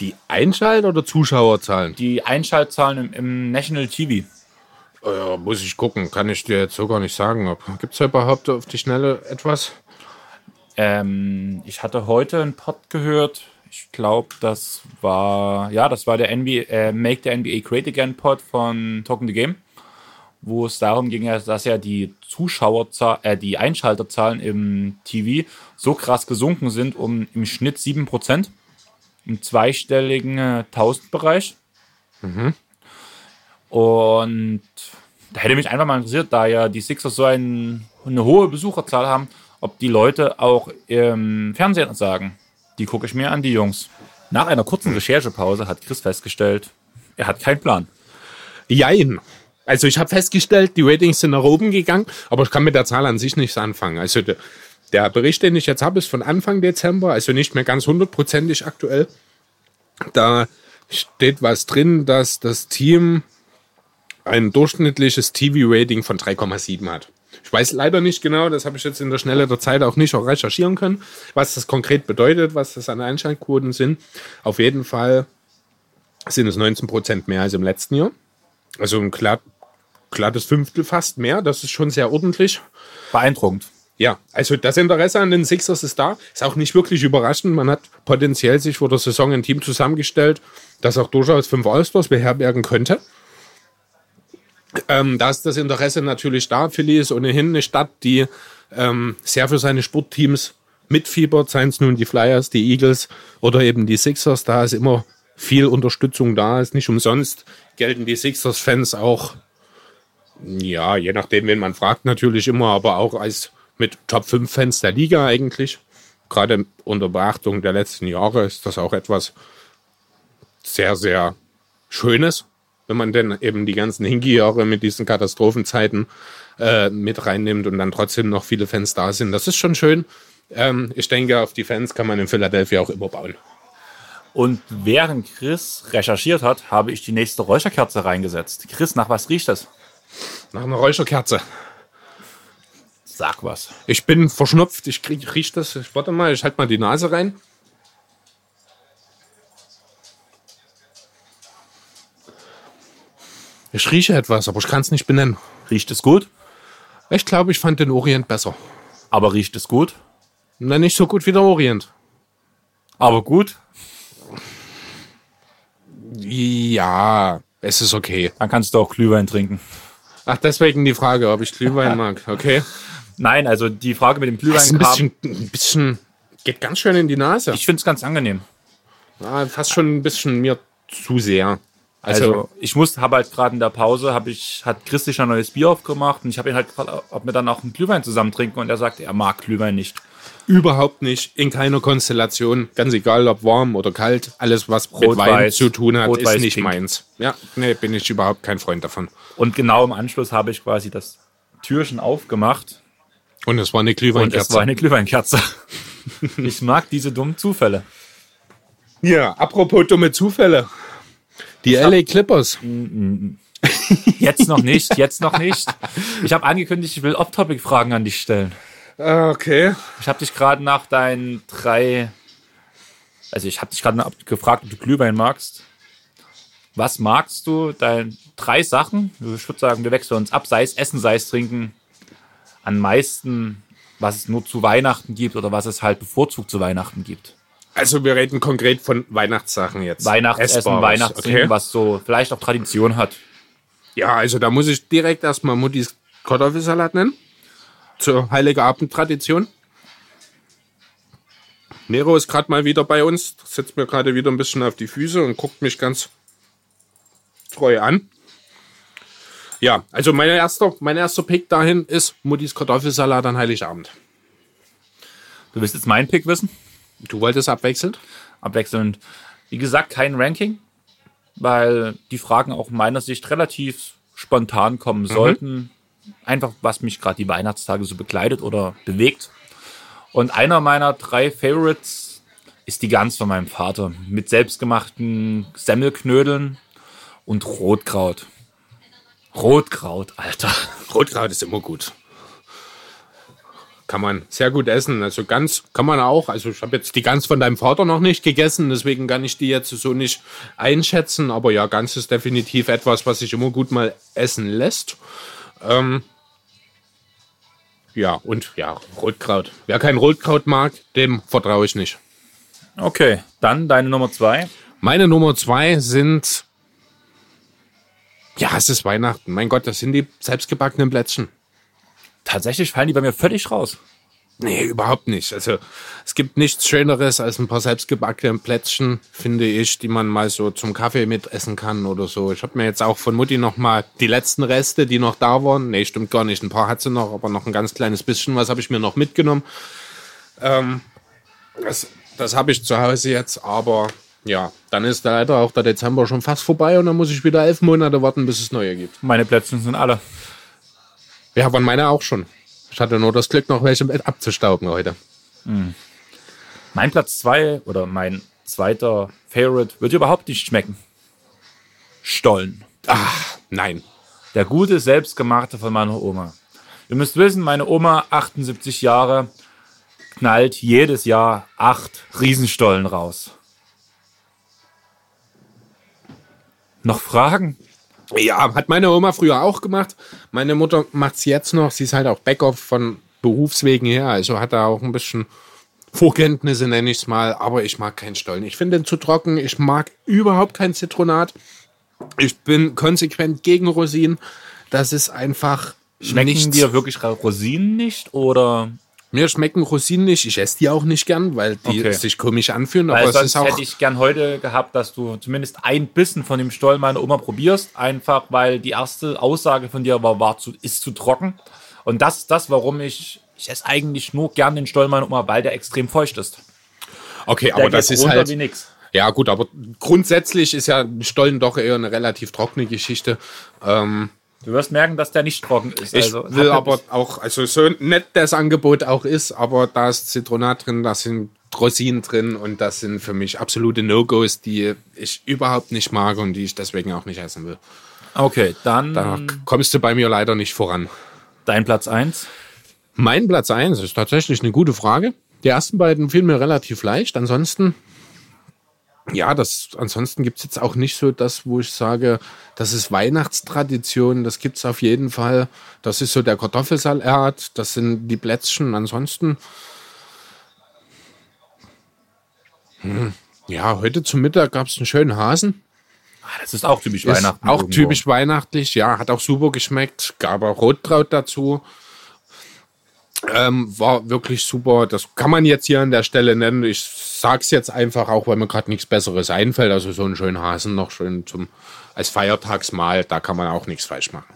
Die Einschalt- oder Zuschauerzahlen? Die Einschaltzahlen im, im National TV. Oh ja, muss ich gucken. Kann ich dir jetzt so gar nicht sagen. Gibt es überhaupt auf die Schnelle etwas? Ähm, ich hatte heute einen Pod gehört. Ich glaube, das war, ja, das war der NBA, äh, Make the NBA Great Again Pod von Talking the Game, wo es darum ging, dass ja die Zuschauerzahl, äh, die Einschalterzahlen im TV so krass gesunken sind um im Schnitt 7% im zweistelligen äh, Tausendbereich. Mhm. Und da hätte mich einfach mal interessiert, da ja die Sixers so ein, eine hohe Besucherzahl haben, ob die Leute auch im Fernsehen sagen. Die gucke ich mir an, die Jungs. Nach einer kurzen Recherchepause hat Chris festgestellt, er hat keinen Plan. Jein. Also ich habe festgestellt, die Ratings sind nach oben gegangen, aber ich kann mit der Zahl an sich nichts anfangen. Also der, der Bericht, den ich jetzt habe, ist von Anfang Dezember, also nicht mehr ganz hundertprozentig aktuell. Da steht was drin, dass das Team ein durchschnittliches TV-Rating von 3,7 hat. Ich weiß leider nicht genau, das habe ich jetzt in der Schnelle der Zeit auch nicht auch recherchieren können, was das konkret bedeutet, was das an Einschaltquoten sind. Auf jeden Fall sind es 19 Prozent mehr als im letzten Jahr. Also ein glatt, glattes Fünftel fast mehr. Das ist schon sehr ordentlich. Beeindruckend. Ja, also das Interesse an den Sixers ist da. Ist auch nicht wirklich überraschend. Man hat potenziell sich vor der Saison ein Team zusammengestellt, das auch durchaus fünf Allstars beherbergen könnte. Ähm, da ist das Interesse natürlich da. Philly ist ohnehin eine Stadt, die ähm, sehr für seine Sportteams mitfiebert, seien es nun die Flyers, die Eagles oder eben die Sixers. Da ist immer viel Unterstützung da. Ist nicht umsonst gelten die Sixers-Fans auch, ja, je nachdem, wen man fragt, natürlich immer, aber auch als mit Top 5 Fans der Liga eigentlich. Gerade unter Beachtung der letzten Jahre ist das auch etwas sehr, sehr Schönes, wenn man denn eben die ganzen Hingi-Jahre mit diesen Katastrophenzeiten äh, mit reinnimmt und dann trotzdem noch viele Fans da sind. Das ist schon schön. Ähm, ich denke, auf die Fans kann man in Philadelphia auch immer bauen. Und während Chris recherchiert hat, habe ich die nächste Räucherkerze reingesetzt. Chris, nach was riecht das? Nach einer Räucherkerze. Sag was. Ich bin verschnupft, ich krieg, riech das. Ich, warte mal, ich halte mal die Nase rein. Ich rieche etwas, aber ich kann es nicht benennen. Riecht es gut? Ich glaube, ich fand den Orient besser. Aber riecht es gut? Na, nicht so gut wie der Orient. Aber gut? Ja, es ist okay. Dann kannst du auch Glühwein trinken. Ach, deswegen die Frage, ob ich Glühwein mag. Okay. (laughs) Nein, also die Frage mit dem Glühwein ist ein bisschen, ein bisschen, geht ganz schön in die Nase. Ich finde es ganz angenehm. Ja, fast schon ein bisschen mir zu sehr. Also, Also ich muss, habe halt gerade in der Pause, habe ich, hat Chris sich ein neues Bier aufgemacht und ich habe ihn halt gefragt, ob wir dann auch einen Glühwein zusammen trinken und er sagte, er mag Glühwein nicht. überhaupt nicht, in keiner Konstellation. Ganz egal, ob warm oder kalt. Alles, was mit Rot, Wein Weiß. zu tun hat, Rot, ist Weiß, nicht Pink. meins. Ja, nee, bin ich überhaupt kein Freund davon. Und genau im Anschluss habe ich quasi das Türchen aufgemacht Und es war eine und es Glühweinkerze. war eine Glühweinkerze. (laughs) ich mag diese dummen Zufälle. ja, apropos dumme Zufälle. Die LA Clippers. Jetzt noch nicht, jetzt noch nicht. Ich habe angekündigt, ich will Off-Topic-Fragen an dich stellen. Ah, Okay. Ich habe dich gerade nach deinen drei, also ich habe dich gerade gefragt, ob du Glühwein magst. Was magst du? Dein drei Sachen. Ich würde sagen, wir wechseln uns ab, sei es Essen, sei es Trinken. Am meisten, was es nur zu Weihnachten gibt oder was es halt bevorzugt zu Weihnachten gibt. Also wir reden konkret von Weihnachtssachen jetzt. Weihnachtsessen, Essbares, Weihnachtstrinken, okay. was so vielleicht auch Tradition hat. Ja, also da muss ich direkt erstmal Muttis Kartoffelsalat nennen. Zur Heilige Abend-Tradition. Nero ist gerade mal wieder bei uns, setzt mir gerade wieder ein bisschen auf die Füße und guckt mich ganz treu an. Ja, also mein erster, mein erster Pick dahin ist Muttis Kartoffelsalat an Heiligabend. Du willst jetzt meinen Pick wissen? Du wolltest abwechselnd? abwechselnd. Wie gesagt, kein Ranking, weil die Fragen auch meiner Sicht relativ spontan kommen sollten. Einfach, was mich gerade die Weihnachtstage so begleitet oder bewegt. Und einer meiner drei Favorites ist die Gans von meinem Vater mit selbstgemachten Semmelknödeln und Rotkraut. Rotkraut, Alter. Rotkraut ist immer gut. Kann man sehr gut essen. Also ganz kann man auch. Also ich habe jetzt die Gans von deinem Vater noch nicht gegessen, deswegen kann ich die jetzt so nicht einschätzen. Aber ja, Gans ist definitiv etwas, was sich immer gut mal essen lässt. Ähm ja, und ja, Rotkraut. Wer kein Rotkraut mag, dem vertraue ich nicht. Okay, dann deine Nummer zwei. Meine Nummer zwei sind. Ja, es ist Weihnachten. Mein Gott, das sind die selbstgebackenen Plätzchen. Tatsächlich fallen die bei mir völlig raus. Nee, überhaupt nicht. Also es gibt nichts Schöneres als ein paar selbstgebackene Plätzchen, finde ich, die man mal so zum Kaffee mitessen kann oder so. Ich habe mir jetzt auch von Mutti noch mal die letzten Reste, die noch da waren. Nee, stimmt gar nicht. Ein paar hat sie noch, aber noch ein ganz kleines bisschen was habe ich mir noch mitgenommen. Ähm, das das habe ich zu Hause jetzt, aber ja, dann ist leider auch der Dezember schon fast vorbei und dann muss ich wieder elf Monate warten, bis es neue gibt. Meine Plätzchen sind alle. Ja, waren meine auch schon. Ich hatte nur das Glück, noch welche abzustauben heute. Mein Platz zwei oder mein zweiter Favorite wird überhaupt nicht schmecken. Stollen. Ah, nein. Der gute, selbstgemachte von meiner Oma. Ihr müsst wissen, meine Oma, 78 Jahre, knallt jedes Jahr acht Riesenstollen raus. Noch Fragen? Ja, hat meine Oma früher auch gemacht. Meine Mutter macht es jetzt noch. Sie ist halt auch Backup von Berufswegen her. Also hat da auch ein bisschen Vorkenntnisse, nenne ich es mal. Aber ich mag keinen Stollen. Ich finde den zu trocken. Ich mag überhaupt kein Zitronat. Ich bin konsequent gegen Rosinen. Das ist einfach Schmecken nichts. dir wirklich Rosinen nicht oder? Mir schmecken Rosinen nicht. Ich esse die auch nicht gern, weil die Okay. sich komisch anfühlen. Weil Aber sonst hätte ich gern heute gehabt, dass du zumindest ein Bissen von dem Stollen meiner Oma probierst. Einfach weil die erste Aussage von dir war, war zu, ist zu trocken. Und das ist das, warum ich, ich esse eigentlich nur gern den Stollen meiner Oma, weil der extrem feucht ist. okay, Der aber das ist halt wie nix. Ja, gut, aber grundsätzlich ist ja Stollen doch eher eine relativ trockene Geschichte. Ähm, Du wirst merken, dass der nicht trocken ist. ich Also, will aber auch, also so nett das Angebot auch ist, aber da ist Zitronat drin, da sind Rosinen drin und das sind für mich absolute No-Gos, die ich überhaupt nicht mag und die ich deswegen auch nicht essen will. Okay, dann Da kommst du bei mir leider nicht voran. dein Platz 1. Mein Platz 1 ist tatsächlich eine gute Frage. Die ersten beiden fielen mir relativ leicht. Ansonsten, ja, das, ansonsten gibt es jetzt auch nicht so das, wo ich sage, das ist Weihnachtstradition, das gibt es auf jeden Fall. Das ist so der Kartoffelsalat, das sind die Plätzchen. Ansonsten, hm, ja, heute zum Mittag gab es einen schönen Hasen. Ah, Das ist auch typisch Ist Weihnachten. auch irgendwo. typisch weihnachtlich, ja, hat auch super geschmeckt, gab auch Rotkraut dazu. Ähm, war wirklich super. Das kann man jetzt hier an der Stelle nennen. Ich sag's jetzt einfach auch, weil mir gerade nichts Besseres einfällt. Also so einen schönen Hasen noch schön zum als Feiertagsmahl, da kann man auch nichts falsch machen.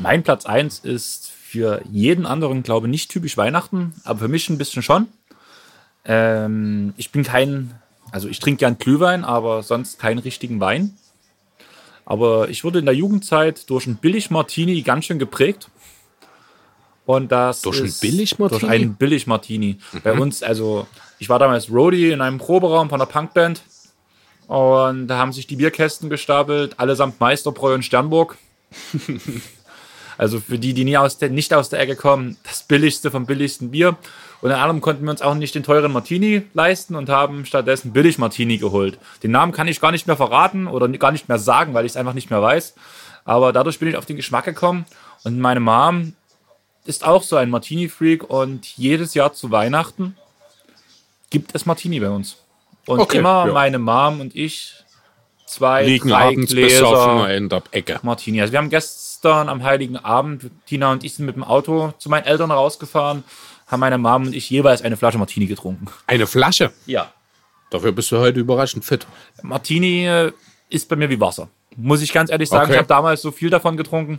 Mein Platz 1 ist für jeden anderen, glaube ich, nicht typisch Weihnachten, aber für mich ein bisschen schon. Ähm, ich bin kein, also ich trinke gern Glühwein, aber sonst keinen richtigen Wein. Aber ich wurde in der Jugendzeit durch einen Billig-Martini ganz schön geprägt. Und das Durch einen ist- Billig-Martini? Durch einen Billig-Martini. Bei uns, also ich war damals Roadie in einem Proberaum von einer Punkband. Und da haben sich die Bierkästen gestapelt, allesamt Meisterbräu und Sternburg. (laughs) Also für die, die nie aus der, nicht aus der Ecke kommen, das billigste vom billigsten Bier. Und in allem konnten wir uns auch nicht den teuren Martini leisten und haben stattdessen billig Martini geholt. Den Namen kann ich gar nicht mehr verraten oder gar nicht mehr sagen, weil ich es einfach nicht mehr weiß. Aber dadurch bin ich auf den Geschmack gekommen. Und meine Mom ist auch so ein Martini-Freak und jedes Jahr zu Weihnachten gibt es Martini bei uns. Und Okay, immer ja. meine Mom und ich zwei, Liegen drei abends Gläser in der Ecke. Martini. Also wir haben gestern am Heiligen Abend, Tina und ich sind mit dem Auto zu meinen Eltern rausgefahren, haben meine Mom und ich jeweils eine Flasche Martini getrunken. Eine Flasche. Ja. Dafür bist du heute überraschend fit. Martini äh, ist bei mir wie Wasser. Muss ich ganz ehrlich sagen, Okay. ich habe damals so viel davon getrunken.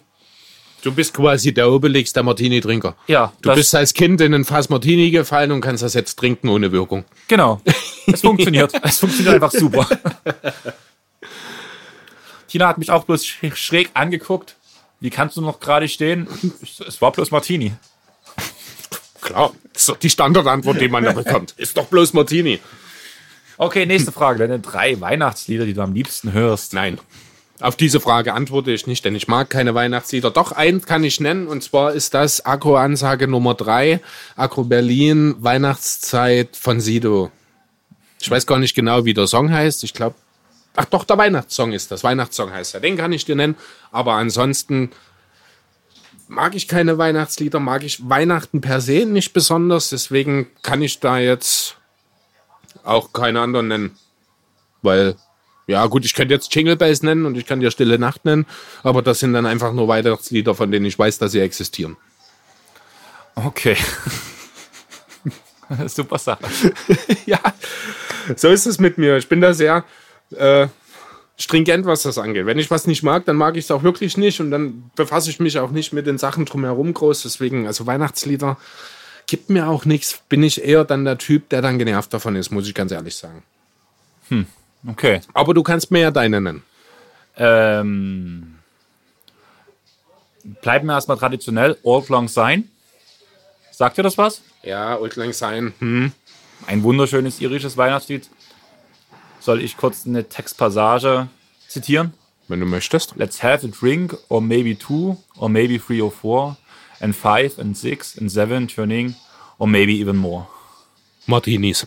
Du bist quasi der Obelix der Martini-Trinker. Ja, Du bist als Kind in ein Fass Martini gefallen und kannst das jetzt trinken ohne Wirkung. Genau. (laughs) Es funktioniert. es funktioniert einfach super. Tina hat mich auch bloß sch- schräg angeguckt. Wie kannst du noch gerade stehen? Es war bloß Martini. Klar, das ist doch die Standardantwort, die man da bekommt. Ist doch bloß Martini. Okay, nächste Frage. Deine drei Weihnachtslieder, die du am liebsten hörst. Nein. Auf diese Frage antworte ich nicht, denn ich mag keine Weihnachtslieder. Doch einen kann ich nennen, und zwar ist das Agro-Ansage Nummer 3, Agro Berlin, Weihnachtszeit von Sido. Ich weiß gar nicht genau, wie der Song heißt. Ich glaube, ach doch, der Weihnachtssong ist das. Weihnachtssong heißt er. Den kann ich dir nennen. Aber ansonsten mag ich keine Weihnachtslieder, mag ich Weihnachten per se nicht besonders. Deswegen kann ich da jetzt auch keine anderen nennen. Weil, ja gut, ich könnte jetzt Jingle Bells nennen und ich kann dir Stille Nacht nennen, aber das sind dann einfach nur Weihnachtslieder, von denen ich weiß, dass sie existieren. Okay. (laughs) Super Sache. (laughs) ja, so ist es mit mir. Ich bin da sehr äh, stringent, was das angeht. Wenn ich was nicht mag, dann mag ich es auch wirklich nicht und dann befasse ich mich auch nicht mit den Sachen drumherum groß. Deswegen, also Weihnachtslieder gibt mir auch nichts. Bin ich eher dann der Typ, der dann genervt davon ist, muss ich ganz ehrlich sagen. Okay. Aber du kannst mir ja deine nennen. Ähm, bleiben wir erstmal traditionell. Old Lang Syne. Sagt dir das was? Ja, Old Lang Syne. Hm. Ein wunderschönes irisches Weihnachtslied. Soll ich kurz eine Textpassage zitieren? Wenn du möchtest. Let's have a drink, or maybe two, or maybe three or four. and five and six and seven turning or maybe even more. Martinis.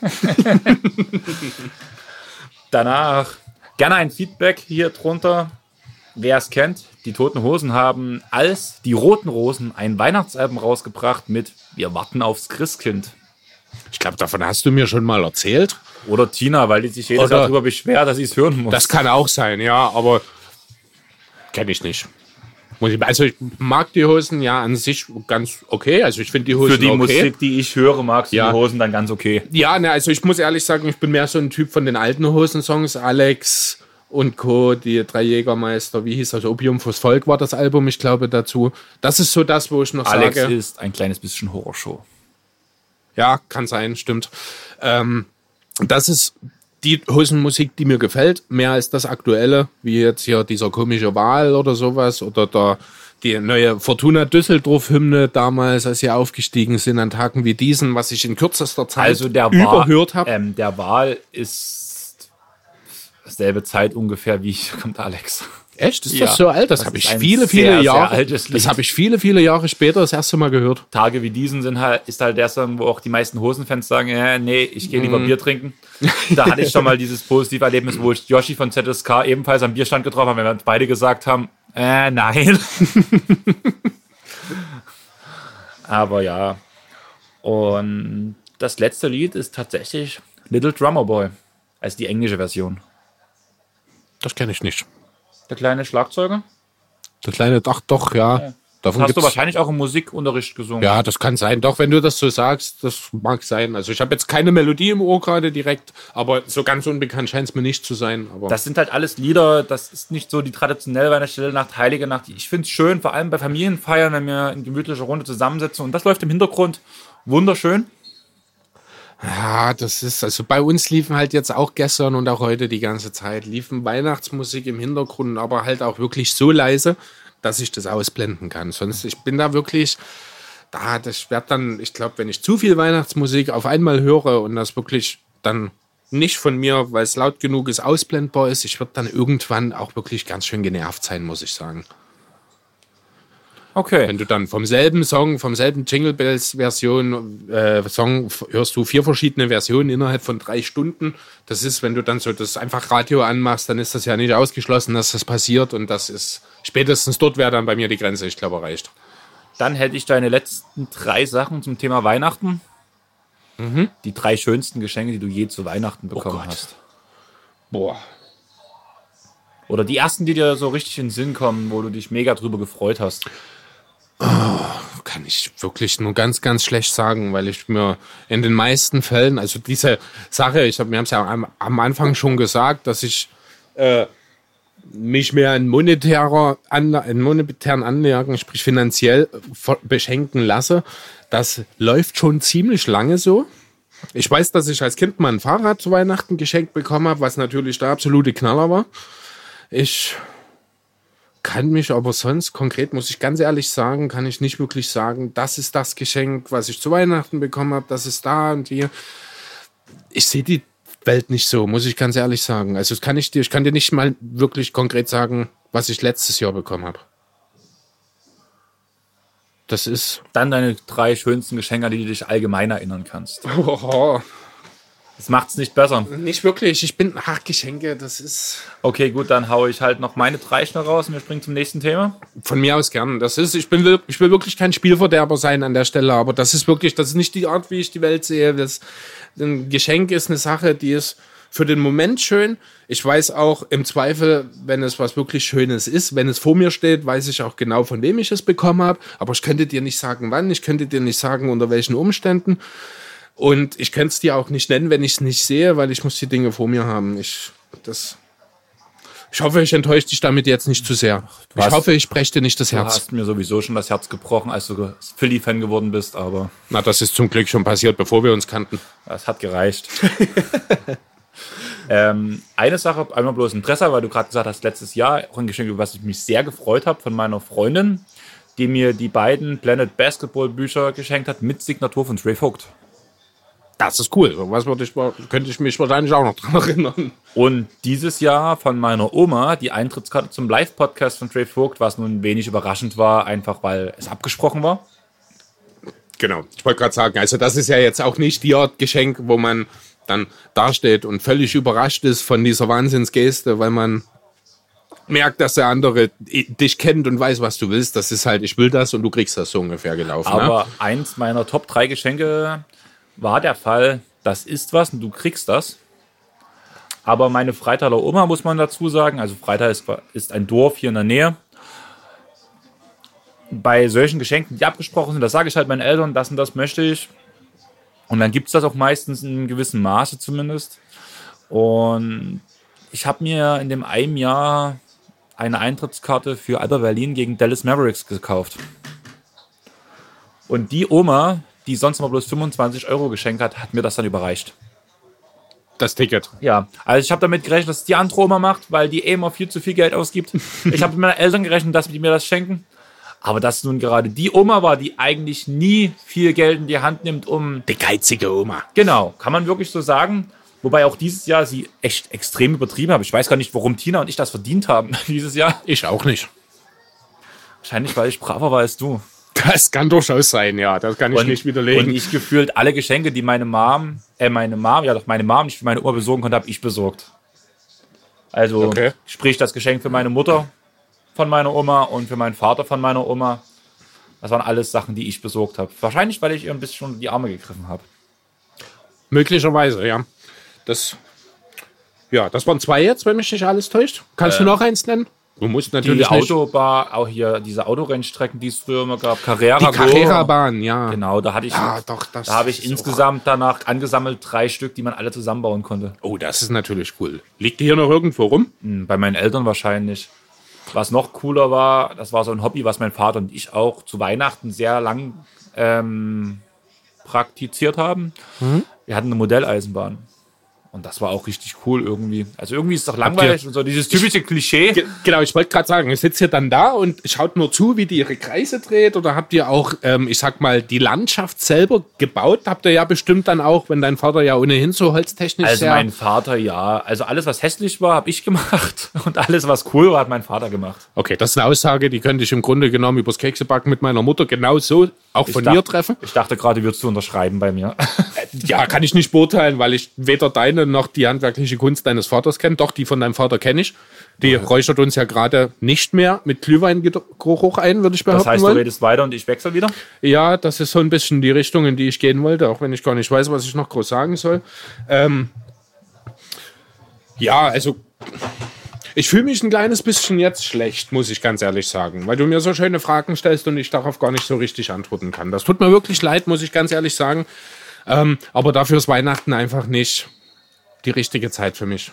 (laughs) Danach gerne ein Feedback hier drunter. Wer es kennt, die Toten Hosen haben als die Roten Rosen ein Weihnachtsalbum rausgebracht mit Wir warten aufs Christkind. Ich glaube, davon hast du mir schon mal erzählt. Oder Tina, weil die sich jedes Oder- Jahr darüber beschwert, dass sie es hören muss. Das kann auch sein, ja, aber kenne ich nicht. Also ich mag die Hosen ja an sich ganz okay. Also ich finde die Hosen Für die okay. Musik, die ich höre, magst du Ja. die Hosen dann ganz okay. Ja, ne, also ich muss ehrlich sagen, ich bin mehr so ein Typ von den alten Hosensongs. Alex und Co., die drei Jägermeister, wie hieß das? Opium fürs Volk war das Album, ich glaube, dazu. Das ist so das, wo ich noch Alex sage. ist ein kleines bisschen Horrorshow. Ja, kann sein, stimmt. Ähm, das ist die Hosenmusik, die mir gefällt, mehr als das aktuelle, wie jetzt hier dieser komische Wahl oder sowas oder der, die neue Fortuna Düsseldorf-Hymne damals, als sie aufgestiegen sind an Tagen wie diesen, was ich in kürzester Zeit Also der überhört habe. ähm, der Wahl ist selbe Zeit ungefähr wie hier kommt Alex. Echt? Ist Ja, das so alt? Das, das habe ich viele, sehr, viele sehr Jahre. Lied. Das habe ich viele, viele Jahre später das erste Mal gehört. Tage wie diesen sind halt, ist halt der Song, wo auch die meisten Hosenfans sagen, äh, nee, ich gehe lieber Bier trinken. Da hatte ich schon mal dieses positive Erlebnis, wo ich Yoshi von ZSK ebenfalls am Bierstand getroffen habe, wenn wir beide gesagt haben, äh, nein. (laughs) Aber ja. Und das letzte Lied ist tatsächlich Little Drummer Boy. Also die englische Version. Das kenne ich nicht. Der kleine Schlagzeuger. Der kleine Dach, doch, ja. Davon Hast du wahrscheinlich auch im Musikunterricht gesungen. Ja, das kann sein. Doch, wenn du das so sagst, das mag sein. Also ich habe jetzt keine Melodie im Ohr gerade direkt, aber so ganz unbekannt scheint es mir nicht zu sein. Aber Das sind halt alles Lieder, das ist nicht so die traditionelle Weihnachtsstille Nacht, Heilige Nacht. Ich finde es schön, vor allem bei Familienfeiern, wenn wir in gemütlicher Runde zusammensitzen und das läuft im Hintergrund wunderschön. ja, das ist, also bei uns liefen halt jetzt auch gestern und auch heute die ganze Zeit, liefen Weihnachtsmusik im Hintergrund, aber halt auch wirklich so leise, dass ich das ausblenden kann. Sonst, ich bin da wirklich, da, das wird dann, ich glaube, wenn ich zu viel Weihnachtsmusik auf einmal höre und das wirklich dann nicht von mir, weil es laut genug ist, ausblendbar ist, ich würde dann irgendwann auch wirklich ganz schön genervt sein, muss ich sagen. Okay. Wenn du dann vom selben Song, vom selben Jingle Bells Version, äh, Song hörst du vier verschiedene Versionen innerhalb von drei Stunden. Das ist, wenn du dann so das einfach Radio anmachst, dann ist das ja nicht ausgeschlossen, dass das passiert und das ist spätestens dort wäre dann bei mir die Grenze, ich glaube, erreicht. Dann hätte ich deine letzten drei Sachen zum Thema Weihnachten. Die drei schönsten Geschenke, die du je zu Weihnachten bekommen Gott. hast. Boah. Oder die ersten, die dir so richtig in den Sinn kommen, wo du dich mega drüber gefreut hast. kann ich wirklich nur ganz, ganz schlecht sagen, weil ich mir in den meisten Fällen, also diese Sache, ich hab, wir haben es ja am, am Anfang schon gesagt, dass ich äh, mich mehr in monetärer Anla in monetären Anlagen, sprich finanziell, beschenken lasse. Das läuft schon ziemlich lange so. Ich weiß, dass ich als Kind mal ein Fahrrad zu Weihnachten geschenkt bekommen habe, was natürlich der absolute Knaller war. Ich kann mich aber sonst konkret, muss ich ganz ehrlich sagen, kann ich nicht wirklich sagen, das ist das Geschenk, was ich zu Weihnachten bekommen habe, das ist da und hier. Ich sehe die Welt nicht so, muss ich ganz ehrlich sagen. Also das kann ich dir, ich kann dir nicht mal wirklich konkret sagen, was ich letztes Jahr bekommen habe. Das ist. Dann deine drei schönsten Geschenke, an die du dich allgemein erinnern kannst. (laughs) Oh, Das macht's nicht besser. nicht wirklich. Ich bin. Ach, Geschenke, das ist. Okay, gut, dann haue ich halt noch meine drei schnell raus und wir springen zum nächsten Thema. Von mir aus gern. Das ist, ich bin, ich will wirklich kein Spielverderber sein an der Stelle, aber das ist wirklich, das ist nicht die Art, wie ich die Welt sehe. Das, ein Geschenk ist eine Sache, die ist für den Moment schön. Ich weiß auch im Zweifel, wenn es was wirklich Schönes ist, wenn es vor mir steht, weiß ich auch genau, von wem ich es bekommen habe. Aber ich könnte dir nicht sagen, wann. Ich könnte dir nicht sagen, unter welchen Umständen. Und ich könnte es dir auch nicht nennen, wenn ich es nicht sehe, weil ich muss die Dinge vor mir haben. Ich, das, ich hoffe, ich enttäusche dich damit jetzt nicht zu sehr. Ich hast- hoffe, ich breche dir nicht das Du Herz. hast mir sowieso schon das Herz gebrochen, als du Philly-Fan geworden bist, aber Na, das ist zum Glück schon passiert, bevor wir uns kannten. das hat gereicht. (laughs) ähm, eine Sache, einmal bloß Interesse, weil du gerade gesagt hast, letztes Jahr auch ein Geschenk, über was ich mich sehr gefreut habe von meiner Freundin, die mir die beiden Planet Basketball Bücher geschenkt hat mit Signatur von Trey Vogt. Das ist cool. So was würde ich, könnte ich mich wahrscheinlich auch noch dran (laughs) erinnern. Und dieses Jahr von meiner Oma die Eintrittskarte zum Live-Podcast von Trey Vogt, was nun wenig überraschend war, einfach weil es abgesprochen war. Genau. Ich wollte gerade sagen, also das ist ja jetzt auch nicht die Art Geschenk, wo man dann dasteht und völlig überrascht ist von dieser Wahnsinnsgeste, weil man merkt, dass der andere dich kennt und weiß, was du willst. Das ist halt, ich will das und du kriegst das so ungefähr gelaufen. Aber ne? eins meiner Top 3 Geschenke war der Fall, das ist was und du kriegst das. Aber meine Freitaler Oma, muss man dazu sagen, also Freital ist, ist ein Dorf hier in der Nähe. Bei solchen Geschenken, die abgesprochen sind, das sage ich halt meinen Eltern, das und das möchte ich. Und dann gibt es das auch meistens in einem gewissen Maße zumindest. Und ich habe mir in dem einen Jahr eine Eintrittskarte für Alba Berlin gegen Dallas Mavericks gekauft. Und die Oma, die sonst immer bloß 25 Euro geschenkt hat, hat mir das dann überreicht. Das Ticket. Ja, also ich habe damit gerechnet, dass es die andere Oma macht, weil die eh immer viel zu viel Geld ausgibt. (laughs) ich habe mit meinen Eltern gerechnet, dass die mir das schenken. Aber dass nun gerade die Oma war, die eigentlich nie viel Geld in die Hand nimmt, um. Die geizige Oma. Genau, kann man wirklich so sagen. Wobei auch dieses Jahr sie echt extrem übertrieben haben. Ich weiß gar nicht, warum Tina und ich das verdient haben (laughs) dieses Jahr. Ich auch nicht. Wahrscheinlich, weil ich braver war als du. Das kann durchaus sein, ja. Das kann ich und, nicht widerlegen. Und ich gefühlt alle Geschenke, die meine Mom, äh, meine Mom, ja doch meine Mom nicht für meine Oma besorgen konnte, habe ich besorgt. Also, Okay. sprich das Geschenk für meine Mutter von meiner Oma und für meinen Vater von meiner Oma. Das waren alles Sachen, die ich besorgt habe. Wahrscheinlich, weil ich ihr ein bisschen die Arme gegriffen habe. Möglicherweise, ja. Das, ja, das waren zwei jetzt, wenn mich nicht alles täuscht. Kannst du noch eins nennen? Du musst Die natürlich nicht. Autobahn, auch hier diese Autorennstrecken, die es früher immer gab, Carrera Die. Carrera-Bahn, ja. Genau, da hatte ich, Ja, doch, das da habe ich insgesamt danach angesammelt drei Stück, die man alle zusammenbauen konnte. Oh, das ist natürlich cool. Liegt die hier noch irgendwo rum? Hm, Bei meinen Eltern wahrscheinlich. Was noch cooler war, das war so ein Hobby, was mein Vater und ich auch zu Weihnachten sehr lang ähm, praktiziert haben. Mhm. Wir hatten eine Modelleisenbahn. Und das war auch richtig cool irgendwie. Also irgendwie ist es doch langweilig und so dieses typische Klischee. Ge genau, ich wollte gerade sagen, ihr sitzt hier dann da und schaut nur zu, wie die ihre Kreise dreht oder habt ihr auch, ähm, ich sag mal, die Landschaft selber gebaut? Habt ihr ja bestimmt dann auch, wenn dein Vater ja ohnehin so holztechnisch Also mein Vater, ja. Also alles, was hässlich war, habe ich gemacht. (laughs) Und alles, was cool war, hat mein Vater gemacht. Okay, das ist eine Aussage, die könnte ich im Grunde genommen übers Keksebacken mit meiner Mutter genauso auch von dachte- mir treffen. Ich dachte gerade, würdest du unterschreiben bei mir. Ja, kann ich nicht beurteilen, weil ich weder deine noch die handwerkliche Kunst deines Vaters kenne. Doch, die von deinem Vater kenne ich. Die räuchert uns ja gerade nicht mehr mit Glühweingeruch ein, würde ich behaupten Das heißt, du wollen. redest weiter und ich wechsle wieder? Ja, das ist so ein bisschen die Richtung, in die ich gehen wollte, auch wenn ich gar nicht weiß, was ich noch groß sagen soll. Ähm, ja, also ich fühle mich ein kleines bisschen jetzt schlecht, muss ich ganz ehrlich sagen, weil du mir so schöne Fragen stellst und ich darauf gar nicht so richtig antworten kann. Das tut mir wirklich leid, muss ich ganz ehrlich sagen. Ähm, aber dafür ist Weihnachten einfach nicht die richtige Zeit für mich.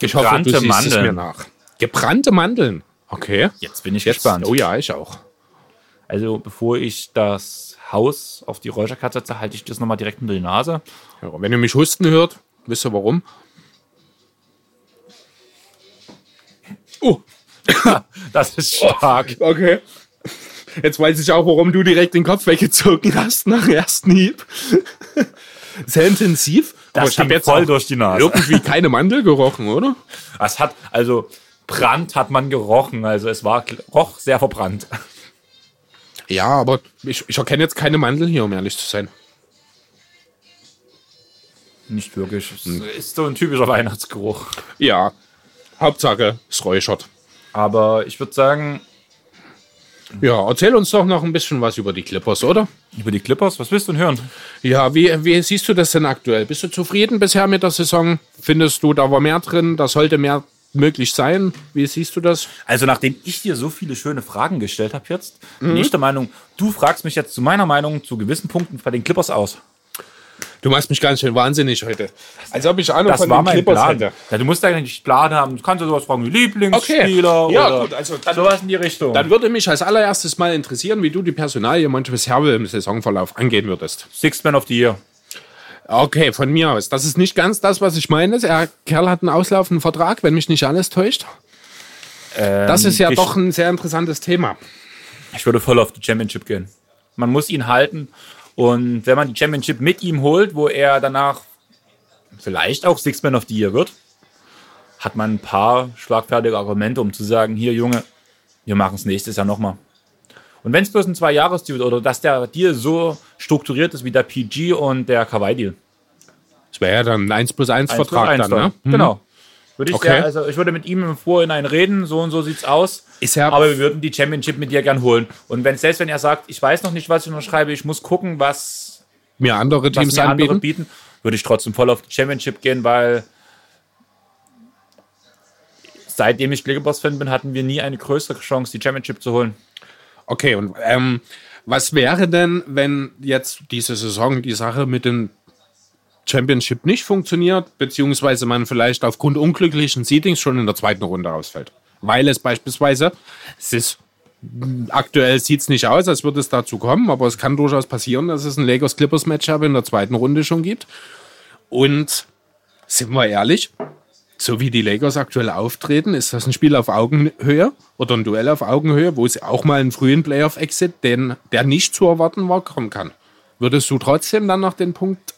Ich hoffe, du Gebrannte siehst es mir Mandeln. nach. Gebrannte Mandeln. Okay. Jetzt bin ich Jetzt, gespannt. oh ja, ich auch. Also, bevor ich das Haus auf die Räucherkarte setze, halte ich das nochmal direkt unter die Nase. Ja, wenn ihr mich husten hört, wisst ihr warum? Oh, (coughs) Das ist stark. okay. Jetzt weiß ich auch, warum du direkt den Kopf weggezogen hast nach dem ersten Hieb. Sehr intensiv. Das ich hab ging voll durch die Nase. irgendwie keine Mandel gerochen, oder? Es hat, also, Brand hat man gerochen. Also, es war, roch sehr verbrannt. Ja, aber ich, ich erkenne jetzt keine Mandel hier, um ehrlich zu sein. Nicht wirklich. Es ist so ein typischer Weihnachtsgeruch. Ja, Hauptsache, es räuchert. Aber ich würde sagen, Ja, erzähl uns doch noch ein bisschen was über die Clippers, oder? über die Clippers, was willst du denn hören? Ja, wie, wie siehst du das denn aktuell? Bist du zufrieden bisher mit der Saison? Findest du, da war mehr drin, da sollte mehr möglich sein? Wie siehst du das? Also, nachdem ich dir so viele schöne Fragen gestellt habe jetzt, bin ich der Meinung, du fragst mich jetzt zu meiner Meinung zu gewissen Punkten bei den Clippers aus. Du machst mich ganz schön wahnsinnig heute. Als ob ich Ahnung Das von war den mein Clippers Plan. hätte. Ja, du musst ja nicht Plan haben. Du kannst ja sowas fragen wie Lieblingsspieler Okay. Ja, oder gut, also dann- sowas in die Richtung. Dann würde mich als allererstes mal interessieren, wie du die Personalie Montrezl Harrell im Saisonverlauf angehen würdest. Sixth Man of the Year. Okay, von mir aus. Das ist nicht ganz das, was ich meine. Der Kerl hat einen auslaufenden Vertrag, wenn mich nicht alles täuscht. Das ist ja ich- doch ein sehr interessantes Thema. Ich würde voll auf die Championship gehen. Man muss ihn halten Und wenn man die Championship mit ihm holt, wo er danach vielleicht auch Six Man of the Year wird, hat man ein paar schlagfertige Argumente, um zu sagen, hier Junge, wir machen es nächstes Jahr nochmal. Und wenn es bloß ein Zwei-Jahres-Deal oder dass der Deal so strukturiert ist wie der PG und der Kawaii-Deal. Das wäre ja dann ein 1 plus 1 Eins plus Vertrag eins dann, ne? Genau. Würde ich, Okay. sehr, also ich würde mit ihm im Vorhinein reden, so und so sieht's aus. Ist ja- aber wir würden die Championship mit dir gern holen. Und wenn selbst wenn er sagt, ich weiß noch nicht, was ich unterschreibe, ich muss gucken, was, Mir andere was Teams mir andere anbieten. bieten, würde ich trotzdem voll auf die Championship gehen, weil seitdem ich Clickboss-Fan bin, hatten wir nie eine größere Chance, die Championship zu holen. Okay, und ähm, was wäre denn, wenn jetzt diese Saison die Sache mit dem Championship nicht funktioniert, beziehungsweise man vielleicht aufgrund unglücklichen Seedings schon in der zweiten Runde ausfällt? Weil es beispielsweise, es ist aktuell sieht es nicht aus, als würde es dazu kommen, aber es kann durchaus passieren, dass es ein Lakers Clippers Matchup in der zweiten Runde schon gibt. Und sind wir ehrlich, so wie die Lakers aktuell auftreten, ist das ein Spiel auf Augenhöhe oder ein Duell auf Augenhöhe, wo es auch mal einen frühen Playoff-Exit, der nicht zu erwarten war, kommen kann. Würdest du trotzdem dann noch den Punkt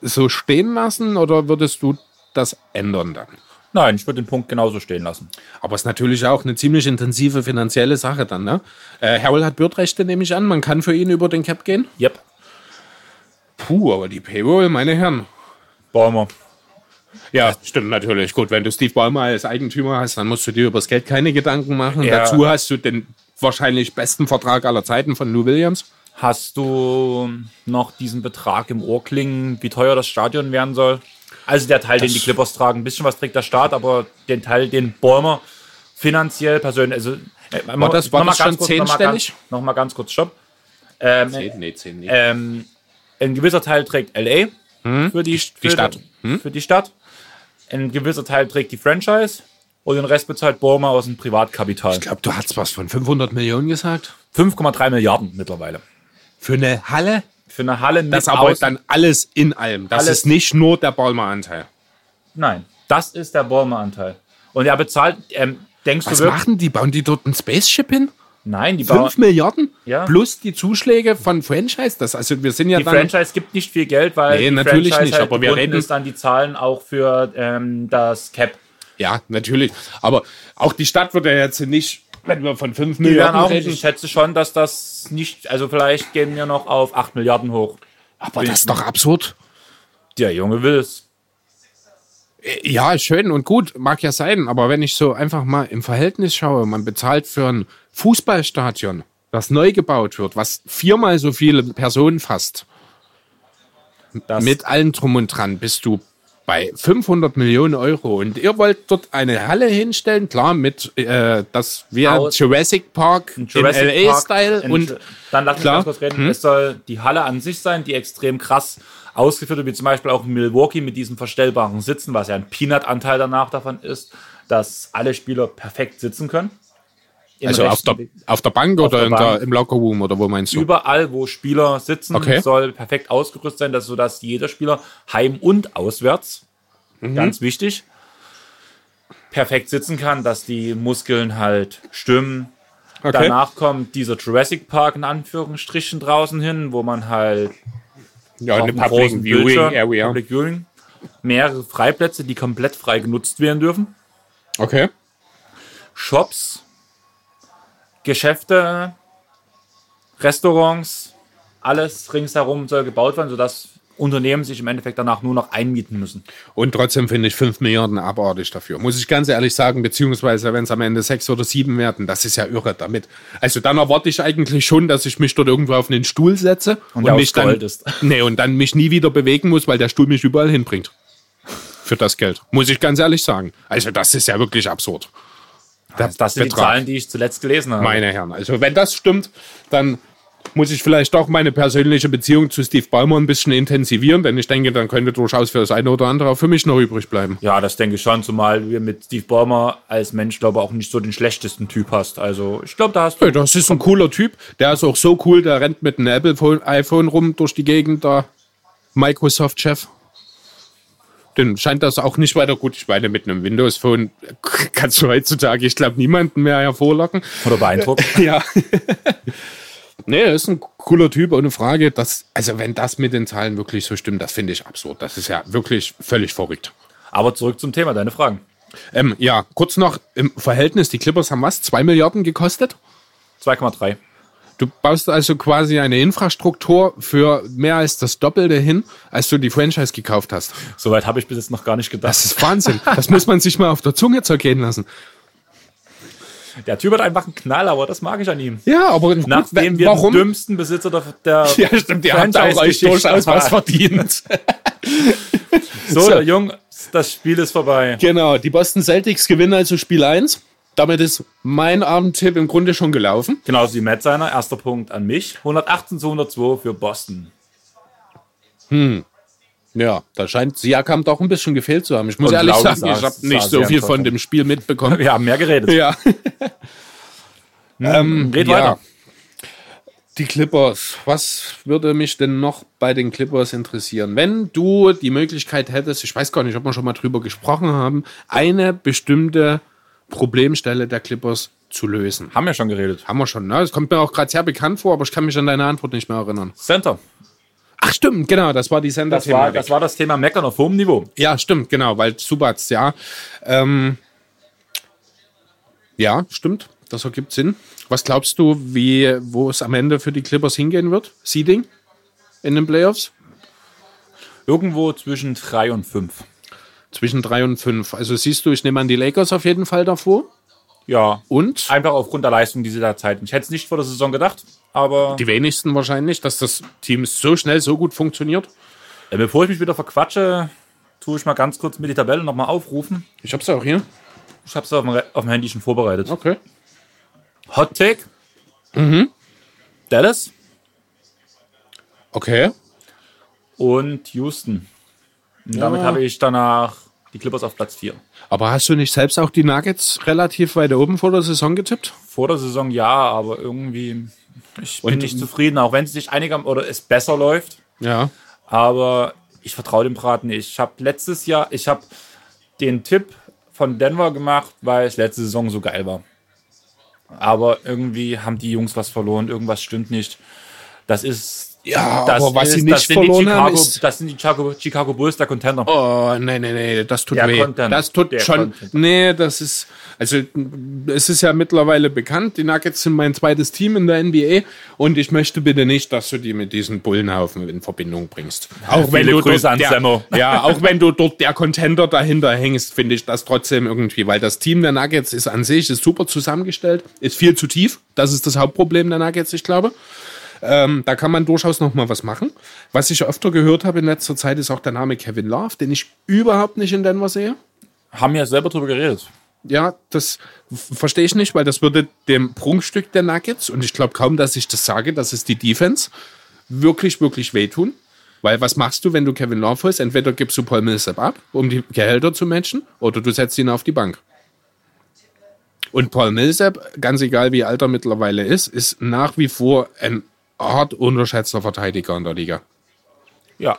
so stehen lassen oder würdest du das ändern dann? Nein, ich würde den Punkt genauso stehen lassen. Aber es ist natürlich auch eine ziemlich intensive finanzielle Sache dann, ne? Äh, Harold hat Bürdrechte, nehme ich an. Man kann für ihn über den Cap gehen. Yep. Puh, aber die Payroll, meine Herren. Baumer. Ja, stimmt natürlich. Gut, wenn du Steve Ballmer als Eigentümer hast, dann musst du dir über das Geld keine Gedanken machen. Ja. Dazu hast du den wahrscheinlich besten Vertrag aller Zeiten von Lou Williams. Hast du noch diesen Betrag im Ohr klingen, wie teuer das Stadion werden soll? Also der Teil, den die Clippers tragen, ein bisschen was trägt der Staat, aber den Teil, den Bäumer finanziell persönlich, also äh, War das- war noch mal das schon ganz kurz, noch mal zehnstellig? ganz- Noch ganz kurz, stopp. Ähm, Nee, 10 nicht. ähm, ein gewisser Teil trägt LA für die, für Hm? Stadt. Hm? Für die Stadt. Ein gewisser Teil trägt die Franchise und den Rest bezahlt Bäumer aus dem Privatkapital. ich glaube, du hast was von 500 Millionen gesagt. 5,3 Milliarden mittlerweile. Für eine Halle? Für eine Halle mit Das aber dann alles in allem. Das Alles. ist nicht nur der Ballmer-Anteil. Nein, das ist der Bäumer-Anteil. Und er bezahlt, ähm, denkst Was du wirklich? machen die? Bauen die dort ein Spaceship hin? Nein, die, Bau 5 Milliarden? Ja. Plus die Zuschläge von Franchise? Das, also wir sind ja die dann... Franchise gibt nicht viel Geld, weil Nee, natürlich Franchise nicht, halt aber wir reden- ist an die Zahlen auch für ähm, das Cap. Ja, natürlich. Aber auch die Stadt wird ja jetzt nicht, wenn wir von 5 Die werden Milliarden auch, reden. ich schätze schon, dass das nicht, also vielleicht gehen wir noch auf 8 Milliarden hoch. Aber das ist doch absurd. Der Junge will es. Äh, Ja, schön und gut, mag ja sein, aber wenn ich so einfach mal im Verhältnis schaue, man bezahlt für ein Fußballstadion, das neu gebaut wird, was viermal so viele Personen fasst, Das, mit allem drum und dran, bist du bei 500 Millionen Euro und ihr wollt dort eine Halle hinstellen, klar, mit, äh, das wäre Aus- Jurassic Park Jurassic in LA-Style und dann lass mich klar. Hm? ganz kurz reden. Es soll die Halle an sich sein, die extrem krass ausgeführt wird, wie zum Beispiel auch in Milwaukee mit diesem verstellbaren Sitzen, was ja ein Peanut-Anteil danach davon ist, dass alle Spieler perfekt sitzen können. Also auf der, auf der Bank oder der in der, Bank. im Lockerroom oder wo meinst du? Überall, wo Spieler sitzen, Okay. soll perfekt ausgerüstet sein, dass, sodass jeder Spieler heim und auswärts, Mhm. ganz wichtig, perfekt sitzen kann, dass die Muskeln halt stimmen. Okay. Danach kommt dieser Jurassic Park in Anführungsstrichen draußen hin, wo man halt ja, auf eine Public großen Viewing Bildschirm- Area. Public Viewing, mehrere Freiplätze, die komplett frei genutzt werden dürfen. Okay. Shops, Geschäfte, Restaurants, alles ringsherum soll gebaut werden, sodass Unternehmen sich im Endeffekt danach nur noch einmieten müssen. Und trotzdem finde ich 5 Milliarden abartig dafür. Muss ich ganz ehrlich sagen, beziehungsweise wenn es am Ende 6 oder 7 werden, das ist ja irre damit. Also dann erwarte ich eigentlich schon, dass ich mich dort irgendwo auf einen Stuhl setze und, aus mich dann, ist. (laughs) Nee, und dann mich nie wieder bewegen muss, weil der Stuhl mich überall hinbringt. Für das Geld. Muss ich ganz ehrlich sagen. Also das ist ja wirklich absurd. Der Das sind die Betrag. Zahlen, die ich zuletzt gelesen habe. Meine Herren. Also wenn das stimmt, dann muss ich vielleicht auch meine persönliche Beziehung zu Steve Ballmer ein bisschen intensivieren, denn ich denke, dann könnte durchaus für das eine oder andere auch für mich noch übrig bleiben. ja, das denke ich schon, zumal wir mit Steve Ballmer als Mensch, glaube ich, auch nicht so den schlechtesten Typ hast. Also ich glaube, da hast du Ja, das ist ein cooler Typ. Der ist auch so cool, der rennt mit einem Apple Phone- iPhone rum durch die Gegend, der Microsoft-Chef. Den scheint das auch nicht weiter gut. Ich meine, mit einem Windows-Phone (laughs) kannst du heutzutage, ich glaube, niemanden mehr hervorlocken. oder beeindruckt. (laughs) Ja. Nee, er ist ein cooler Typ, ohne Frage. Das, also, wenn das mit den Zahlen wirklich so stimmt, das finde ich absurd. Das ist ja wirklich völlig verrückt. Aber zurück zum Thema, deine Fragen. Ähm, ja, kurz noch im Verhältnis: Die Clippers haben was? Zwei Milliarden gekostet? 2,3. Du baust also quasi eine Infrastruktur für mehr als das Doppelte hin, als du die Franchise gekauft hast. Soweit habe ich bis jetzt noch gar nicht gedacht. Das ist Wahnsinn. Das muss man sich mal auf der Zunge zergehen lassen. Der Typ hat einfach einen Knall, aber das mag ich an ihm. Ja, aber gut, Nachdem wir warum? den dümmsten Besitzer der, der (laughs) Ja, stimmt, ihr habt auch euch durchaus was verdient. (laughs) So, So. der Jung, das Spiel ist vorbei. genau, die Boston Celtics gewinnen also Spiel 1. Damit ist mein Abendtipp im Grunde schon gelaufen. Genauso wie Matt seiner. Erster Punkt an mich. 118 zu 102 für Boston. Ja, da scheint Siakam doch ein bisschen gefehlt zu haben. Ich muss Und ehrlich sagen, ich habe nicht so viel von dem Spiel mitbekommen. (laughs) Wir haben mehr geredet. Ja. (laughs) ähm, Red ja. weiter. Die Clippers. Was würde mich denn noch bei den Clippers interessieren? Wenn du die Möglichkeit hättest, ich weiß gar nicht, ob wir schon mal drüber gesprochen haben, eine bestimmte Problemstelle der Clippers zu lösen. Haben wir schon geredet. Haben wir schon, ne? Das kommt mir auch gerade sehr bekannt vor, aber ich kann mich an deine Antwort nicht mehr erinnern. Center. Ach, stimmt, genau, das war die sender Das war, das war das Thema Meckern auf hohem Niveau. Ja, stimmt, genau, weil Subats, ja. Ähm, ja, stimmt, das ergibt Sinn. Was glaubst du, wie, wo es am Ende für die Clippers hingehen wird? Seeding in den Playoffs? Irgendwo zwischen 3 und 5. Zwischen drei und fünf. Also siehst du, ich nehme an die Lakers auf jeden Fall davor. Ja. Und Einfach aufgrund der Leistung dieser Zeit. Ich hätte es nicht vor der Saison gedacht, aber die wenigsten wahrscheinlich, dass das Team so schnell so gut funktioniert. äh, bevor ich mich wieder verquatsche, tue ich mal ganz kurz mir die Tabelle nochmal aufrufen. Ich hab's auch hier. Ich habe es auf, auf dem Handy schon vorbereitet. Okay. Hot Take. Dallas Okay. und Houston. Und damit habe ich danach die Clippers auf Platz 4. Aber hast du nicht selbst auch die Nuggets relativ weit oben vor der Saison getippt? Vor der Saison ja, aber irgendwie ich bin Und- nicht zufrieden, auch wenn es sich einiger oder es besser läuft. Ja. Aber ich vertraue dem Braten nicht. Ich habe letztes Jahr, ich habe den Tipp von Denver gemacht, weil es letzte Saison so geil war. Aber irgendwie haben die Jungs was verloren, irgendwas stimmt nicht. Das ist. Ja, das aber was ist, sie nicht das sind verloren die haben, Chicago, ist- Das sind die Chicago, Chicago Bulls der Contender. Oh, nee, nee, nee, das tut Der weh. Content. Das tut schon. Content. Nee, das ist. Also, es ist ja mittlerweile bekannt, die Nuggets sind mein zweites Team in der NBA und ich möchte bitte nicht, dass du die mit diesen Bullenhaufen in Verbindung bringst. Auch wenn du Grüße dort an der. Ja, auch wenn du dort der Contender dahinter hängst, finde ich das trotzdem irgendwie, weil das Team der Nuggets ist an sich ist super zusammengestellt, ist viel zu tief. Das ist das Hauptproblem der Nuggets, ich glaube. Ähm, da kann man durchaus noch mal was machen. Was ich öfter gehört habe in letzter Zeit, ist auch der Name Kevin Love, den ich überhaupt nicht in Denver sehe. Haben ja selber drüber geredet. Ja, das verstehe ich nicht, weil das würde dem Prunkstück der Nuggets, und ich glaube kaum, dass ich das sage, das ist die Defense, wirklich, wirklich wehtun. Weil was machst du, wenn du Kevin Love holst? Entweder gibst du Paul Millsap ab, um die Gehälter zu matchen, oder du setzt ihn auf die Bank. Und Paul Millsap, ganz egal wie alt er mittlerweile ist, ist nach wie vor ein hart unterschätzter Verteidiger in der Liga. Ja.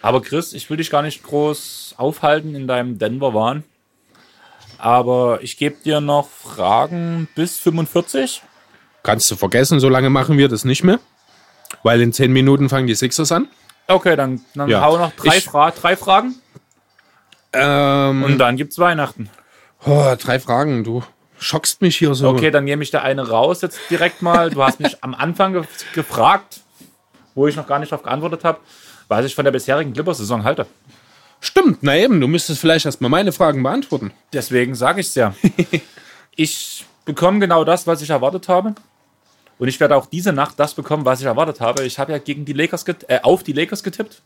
Aber Chris, ich will dich gar nicht groß aufhalten in deinem Denver-Wahn. Aber ich gebe dir noch Fragen bis 45. Kannst du vergessen, so lange machen wir das nicht mehr. Weil in zehn Minuten fangen die Sixers an. Okay, dann, dann Ja. hau noch drei, Ich- Fra drei Fragen Ähm, und dann gibt's Weihnachten. Oh, drei Fragen, du schockst mich hier so. Okay, dann nehme ich der eine raus jetzt direkt mal. Du hast mich (laughs) am Anfang ge gefragt, wo ich noch gar nicht darauf geantwortet habe, was ich von der bisherigen Clippers-Saison halte. Stimmt, na eben, du müsstest vielleicht erstmal meine Fragen beantworten. Deswegen sage ich es ja. (laughs) ich bekomme genau das, was ich erwartet habe. Und ich werde auch diese Nacht das bekommen, was ich erwartet habe. Ich habe ja gegen die Lakers äh, auf die Lakers getippt.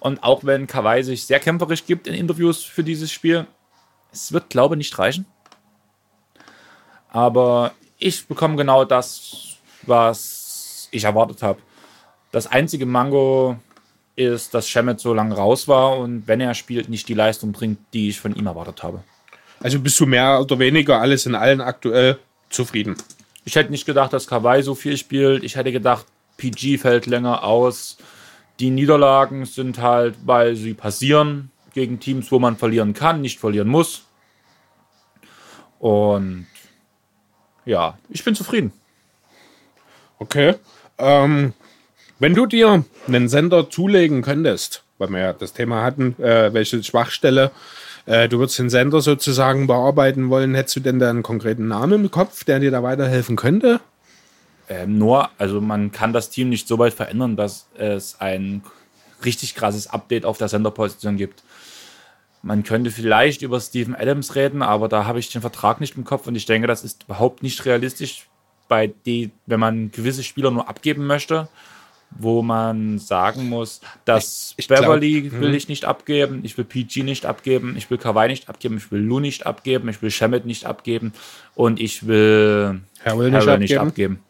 Und auch wenn Kawhi sich sehr kämpferisch gibt in Interviews für dieses Spiel, es wird, glaube ich, nicht reichen. Aber ich bekomme genau das, was ich erwartet habe. Das einzige Mango ist, dass Shemet so lange raus war und wenn er spielt, nicht die Leistung bringt, die ich von ihm erwartet habe. Also bist du mehr oder weniger alles in allen aktuell zufrieden. Ich hätte nicht gedacht, dass Kawhi so viel spielt. Ich hätte gedacht, PG fällt länger aus. Die Niederlagen sind halt, weil sie passieren gegen Teams, wo man verlieren kann, nicht verlieren muss. Und ja, ich bin zufrieden. Okay. Ähm, wenn du dir einen Sender zulegen könntest, weil wir ja das Thema hatten, äh, welche Schwachstelle äh, du würdest den Sender sozusagen bearbeiten wollen, hättest du denn da einen konkreten Namen im Kopf, der dir da weiterhelfen könnte? Ähm, nur, also man kann das Team nicht so weit verändern, dass es ein richtig krasses Update auf der Senderposition gibt. Man könnte vielleicht über Steven Adams reden, aber da habe ich den Vertrag nicht im Kopf und ich denke, das ist überhaupt nicht realistisch, bei die, wenn man gewisse Spieler nur abgeben möchte, wo man sagen muss, dass Ich- ich Beverly glaub, will ich nicht abgeben, ich will PG nicht abgeben, ich will Kawhi nicht abgeben, ich will Lou nicht abgeben, ich will Shemet nicht abgeben und ich will Harrell nicht Harrell nicht abgeben?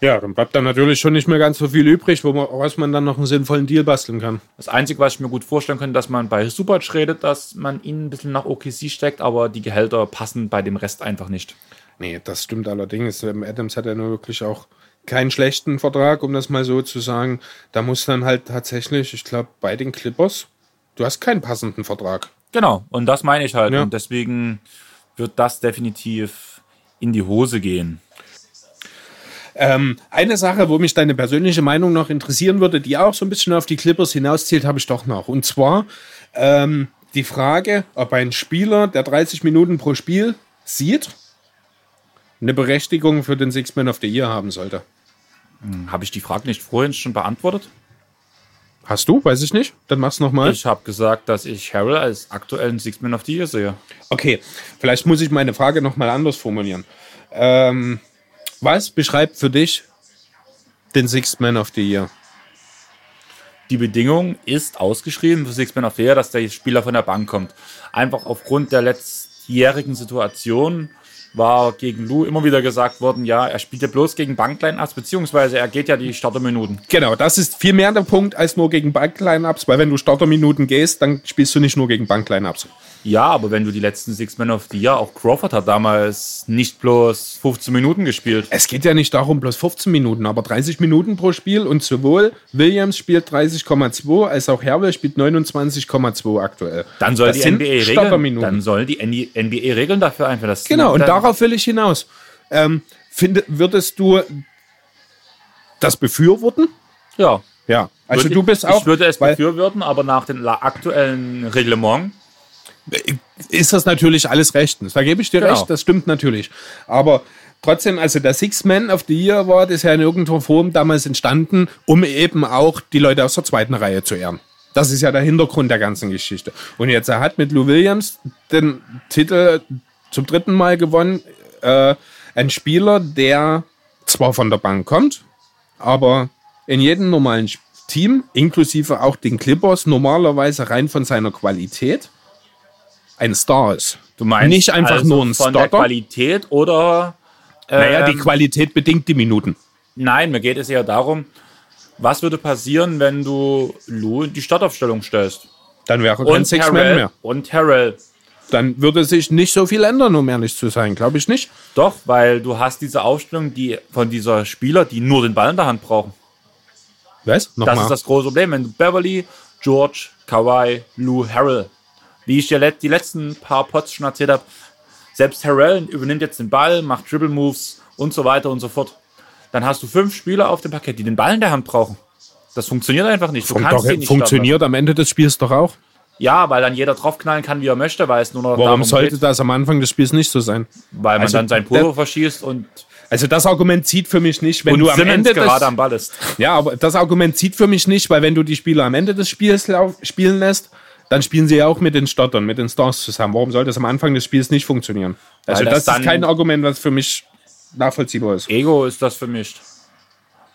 Ja, dann bleibt da natürlich schon nicht mehr ganz so viel übrig, wo man, was man dann noch einen sinnvollen Deal basteln kann. Das Einzige, was ich mir gut vorstellen könnte, dass man bei Subac redet, dass man ihn ein bisschen nach OKC steckt, aber die Gehälter passen bei dem Rest einfach nicht. Nee, das stimmt allerdings. Ähm, Adams hat ja nur wirklich auch keinen schlechten Vertrag, um das mal so zu sagen. Da muss dann halt tatsächlich, ich glaube, bei den Clippers, du hast keinen passenden Vertrag. Genau, und das meine ich halt. Ja. Und deswegen wird das definitiv in die Hose gehen. Ähm, eine Sache, wo mich deine persönliche Meinung noch interessieren würde, die auch so ein bisschen auf die Clippers hinauszielt, habe ich doch noch. Und zwar ähm, die Frage, ob ein Spieler, der 30 Minuten pro Spiel sieht, eine Berechtigung für den Six Man of the Year haben sollte. Habe ich die Frage nicht vorhin schon beantwortet? Hast du? Weiß ich nicht. Dann mach's nochmal. Ich habe gesagt, dass ich Harrell als aktuellen Six-Man of the Year sehe. Okay, vielleicht muss ich meine Frage nochmal anders formulieren. Ähm, was beschreibt für dich den Sixth Man of the Year? Die Bedingung ist ausgeschrieben für Six-Man of the Year, dass der Spieler von der Bank kommt. Einfach aufgrund der letztjährigen Situation war gegen Lou immer wieder gesagt worden, ja, er spielt ja bloß gegen Bankline-Ups, beziehungsweise er geht ja die Starterminuten. Genau, das ist viel mehr der Punkt als nur gegen Bankline-Ups, weil wenn du Starterminuten gehst, dann spielst du nicht nur gegen Bankline-Ups. Ja, aber wenn du die letzten Six-Man of the Year, auch Crawford hat damals nicht bloß 15 Minuten gespielt. Es geht ja nicht darum, bloß 15 Minuten, aber 30 Minuten pro Spiel und sowohl Williams spielt 30,2 als auch Herwell spielt 29,2 aktuell. Dann soll Das die NBA regeln. Dann soll die NBA Regeln dafür einführen. Das Genau, und darauf will ich hinaus. Ähm, finde, würdest du das befürworten? Ja. Ja. Also Würde- du bist auch. Ich würde es befürworten, aber nach dem aktuellen Reglement ist das natürlich alles rechtens. Da gebe ich dir Genau. recht, das stimmt natürlich. Aber trotzdem, also der Six Man of the Year Award ist ja in irgendeiner Form damals entstanden, um eben auch die Leute aus der zweiten Reihe zu ehren. Das ist ja der Hintergrund der ganzen Geschichte. Und jetzt er hat mit Lou Williams den Titel zum dritten Mal gewonnen. Äh, ein Spieler, der zwar von der Bank kommt, aber in jedem normalen Team, inklusive auch den Clippers, normalerweise rein von seiner Qualität ein Star ist. Du meinst nicht einfach also nur ein von der Starter. Qualität oder Naja, die ähm, Qualität bedingt die Minuten. Nein, mir geht es eher darum, was würde passieren, wenn du Lou in die Startaufstellung stellst? Dann wäre kein Six-Man Harrell, mehr. und Harrell. Dann würde sich nicht so viel ändern, um ehrlich zu sein. Glaube ich nicht. Doch, weil du hast diese Aufstellung, die von dieser Spieler, die nur den Ball in der Hand brauchen. Was? Das Nochmal. ist das große Problem. Wenn du Beverly, George, Kawhi, Lou, Harrell, wie ich die letzten paar Pots schon erzählt habe, selbst Harrell übernimmt jetzt den Ball, macht Dribble Moves und so weiter und so fort. Dann hast du fünf Spieler auf dem Parkett, die den Ball in der Hand brauchen. Das funktioniert einfach nicht. Du Fun- kannst doch, nicht funktioniert am Ende des Spiels doch auch. starten. Ja, weil dann jeder draufknallen kann, wie er möchte, weil es nur noch Warum sollte geht, das am Anfang des Spiels nicht so sein? weil man also dann sein Pulver verschießt und, Also das Argument zieht für mich nicht, wenn und du am Simmons Ende gerade des, am Ball ist. Ja, aber das Argument zieht für mich nicht, weil wenn du die Spieler am Ende des Spiels spielen lässt, dann spielen sie ja auch mit den Stottern, mit den Stars zusammen. Warum soll das am Anfang des Spiels nicht funktionieren? Also das, das ist kein Argument, was für mich nachvollziehbar ist. Ego ist das vermischt.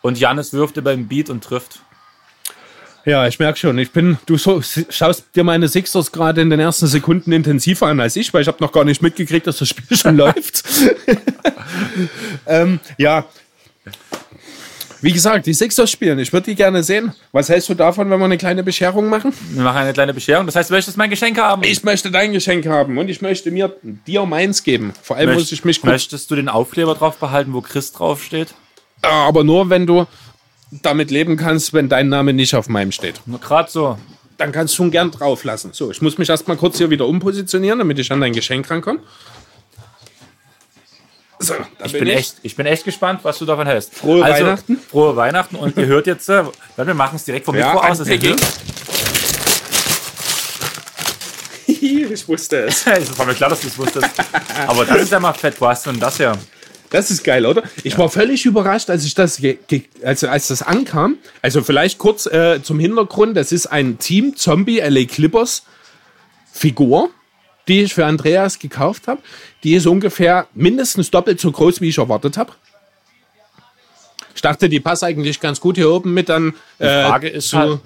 Und Janis wirft über den Beat und trifft. Ja, ich merke schon. Ich bin, du so, schaust dir meine Sixers gerade in den ersten Sekunden intensiver an als ich, weil ich habe noch gar nicht mitgekriegt, dass das Spiel schon (laughs) läuft. (laughs) ähm, ja. Wie gesagt, die Sixers spielen. Ich würde die gerne sehen. Was hältst du davon, wenn wir eine kleine Bescherung machen? Wir machen eine kleine Bescherung. Das heißt, du möchtest mein Geschenk haben. Ich möchte dein Geschenk haben und ich möchte mir dir meins geben. Vor allem muss ich mich Möchtest du den Aufkleber drauf behalten, wo Chris draufsteht? aber nur wenn du damit leben kannst, wenn dein Name nicht auf meinem steht. Nur gerade so. Dann kannst du schon gern drauf lassen. So, ich muss mich erstmal kurz hier wieder umpositionieren, damit ich an dein Geschenk rankomme. So, Ich bin, echt, ich bin echt gespannt, was du davon hältst. Also, Frohe Weihnachten. Frohe Weihnachten. Und ihr hört jetzt, äh, wir machen es direkt vom Ja, Mikro aus. Das (laughs) ich wusste es. (laughs) Es war mir klar, dass du es wusstest. Aber das ist ja mal fett. Wo hast du denn das her? Das ist geil, oder? Ich war völlig überrascht, als ich das, also als das ankam. Also vielleicht kurz äh, zum Hintergrund: Das ist ein Team Zombie LA Clippers Figur, die ich für Andreas gekauft habe. Die ist ungefähr mindestens doppelt so groß, wie ich erwartet habe. Ich dachte, die passt eigentlich ganz gut hier oben mit dann. Die äh, Frage ist halt,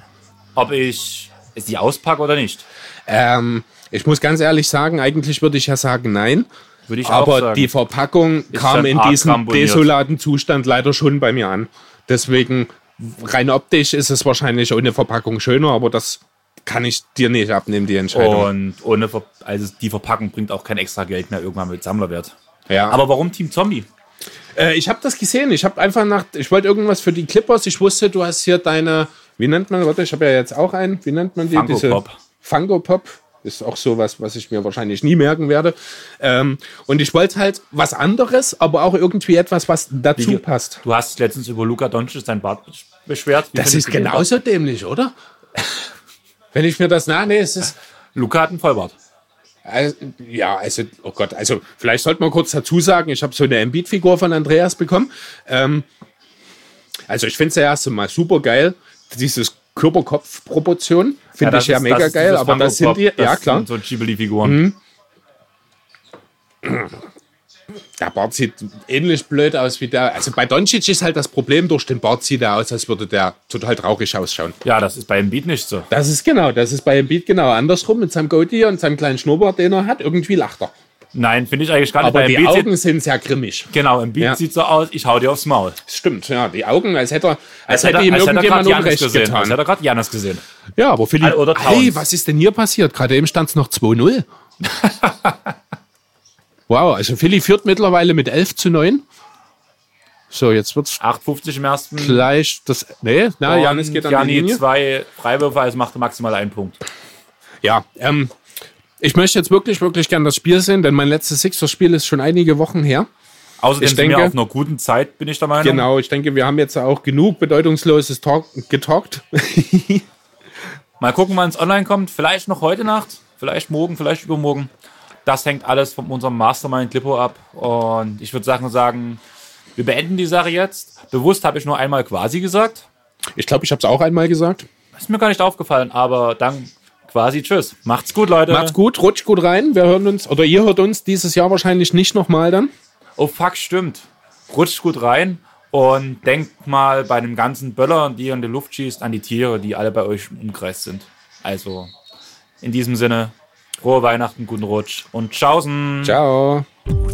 ob ich sie auspacke oder nicht. Ähm, ich muss ganz ehrlich sagen, eigentlich würde ich ja sagen, nein. Würde ich auch Aber sagen. die Verpackung kam in diesem desolaten Zustand leider schon bei mir an. Deswegen, rein optisch ist es wahrscheinlich ohne Verpackung schöner, aber das kann ich dir nicht abnehmen, die Entscheidung. Und ohne Ver also die Verpackung bringt auch kein extra Geld mehr irgendwann mit Sammlerwert. ja. Aber warum Team Zombie? äh, ich habe das gesehen. Ich habe einfach nach, ich wollte irgendwas für die Clippers. Ich wusste, du hast hier deine, wie nennt man, warte, ich habe ja jetzt auch einen, wie nennt man die? Funko Diese- Pop. Funko Pop. Ist auch sowas, was ich mir wahrscheinlich nie merken werde. Ähm, und ich wollte halt was anderes, aber auch irgendwie etwas, was dazu Wie- passt. Du hast letztens über Luca Doncic dein Bart besch- beschwert. Wie Das ist genauso dämlich, oder? (laughs) Wenn ich mir das nach, nee, es ist? Luca hat einen Vollbart. also, ja, also, oh Gott, also, vielleicht sollte man kurz dazu sagen, ich habe so eine Embiid-Figur von Andreas bekommen. Ähm, also, ich finde es ja erst mal super geil, dieses Körper-Kopf-Proportion, finde das ich ja ist- mega das geil, aber das sind die, ja klar, sind so Ghibli-Figuren. Der Bart sieht ähnlich blöd aus wie der, also bei Doncic ist halt das Problem, durch den Bart sieht er aus, als würde der total traurig ausschauen. Ja, das ist bei Embiid nicht so. Das ist genau, das ist bei Embiid genau andersrum, mit seinem Goatee und seinem kleinen Schnurrbart, den er hat, irgendwie lacht er. Nein, finde ich eigentlich gar nicht. Aber die sieht- Augen sind sehr grimmig. Genau, Embiid Ja. sieht so aus, ich hau dir aufs Maul. Stimmt, ja, die Augen, als hätte er, als, Als hätte hätte, ihm als hätte er irgendjemand Janis Unrecht gesehen. Als getan. hätte er gerade Janis gesehen. Ja, aber Philipp, Oder hey, was ist denn hier passiert? Gerade eben stand es noch 2-0. (laughs) wow, also Philly führt mittlerweile mit 11 zu 9. So, jetzt wird's 8,50 im ersten. gleich das. Nee, na, Janis geht an die Linie. zwei Freiwürfe, also macht maximal einen Punkt. Ja, ähm, ich möchte jetzt wirklich, wirklich gern das Spiel sehen, denn mein letztes Sixers-Spiel ist schon einige Wochen her. Außerdem Ich denke- auf einer guten Zeit, bin ich der Meinung. Genau, ich denke, wir haben jetzt auch genug bedeutungsloses Talk getalkt. (laughs) Mal gucken, wann es online kommt. Vielleicht noch heute Nacht, vielleicht morgen, vielleicht übermorgen. Das hängt alles von unserem Mastermind Lippo ab. Und ich würde sagen, sagen, wir beenden die Sache jetzt. Bewusst habe ich nur einmal quasi gesagt. Ich glaube, ich habe es auch einmal gesagt. Ist mir gar nicht aufgefallen, aber dann quasi tschüss. Macht's gut, Leute. Macht's gut, rutscht gut rein. Wir hören uns, oder ihr hört uns dieses Jahr wahrscheinlich nicht nochmal dann. Oh fuck, stimmt. Rutscht gut rein und denkt mal bei dem ganzen Böller, die ihr in die Luft schießt, an die Tiere, die alle bei euch im Umkreis sind. Also, in diesem Sinne, Frohe Weihnachten, guten Rutsch und tschaußen. Ciao. Ciao.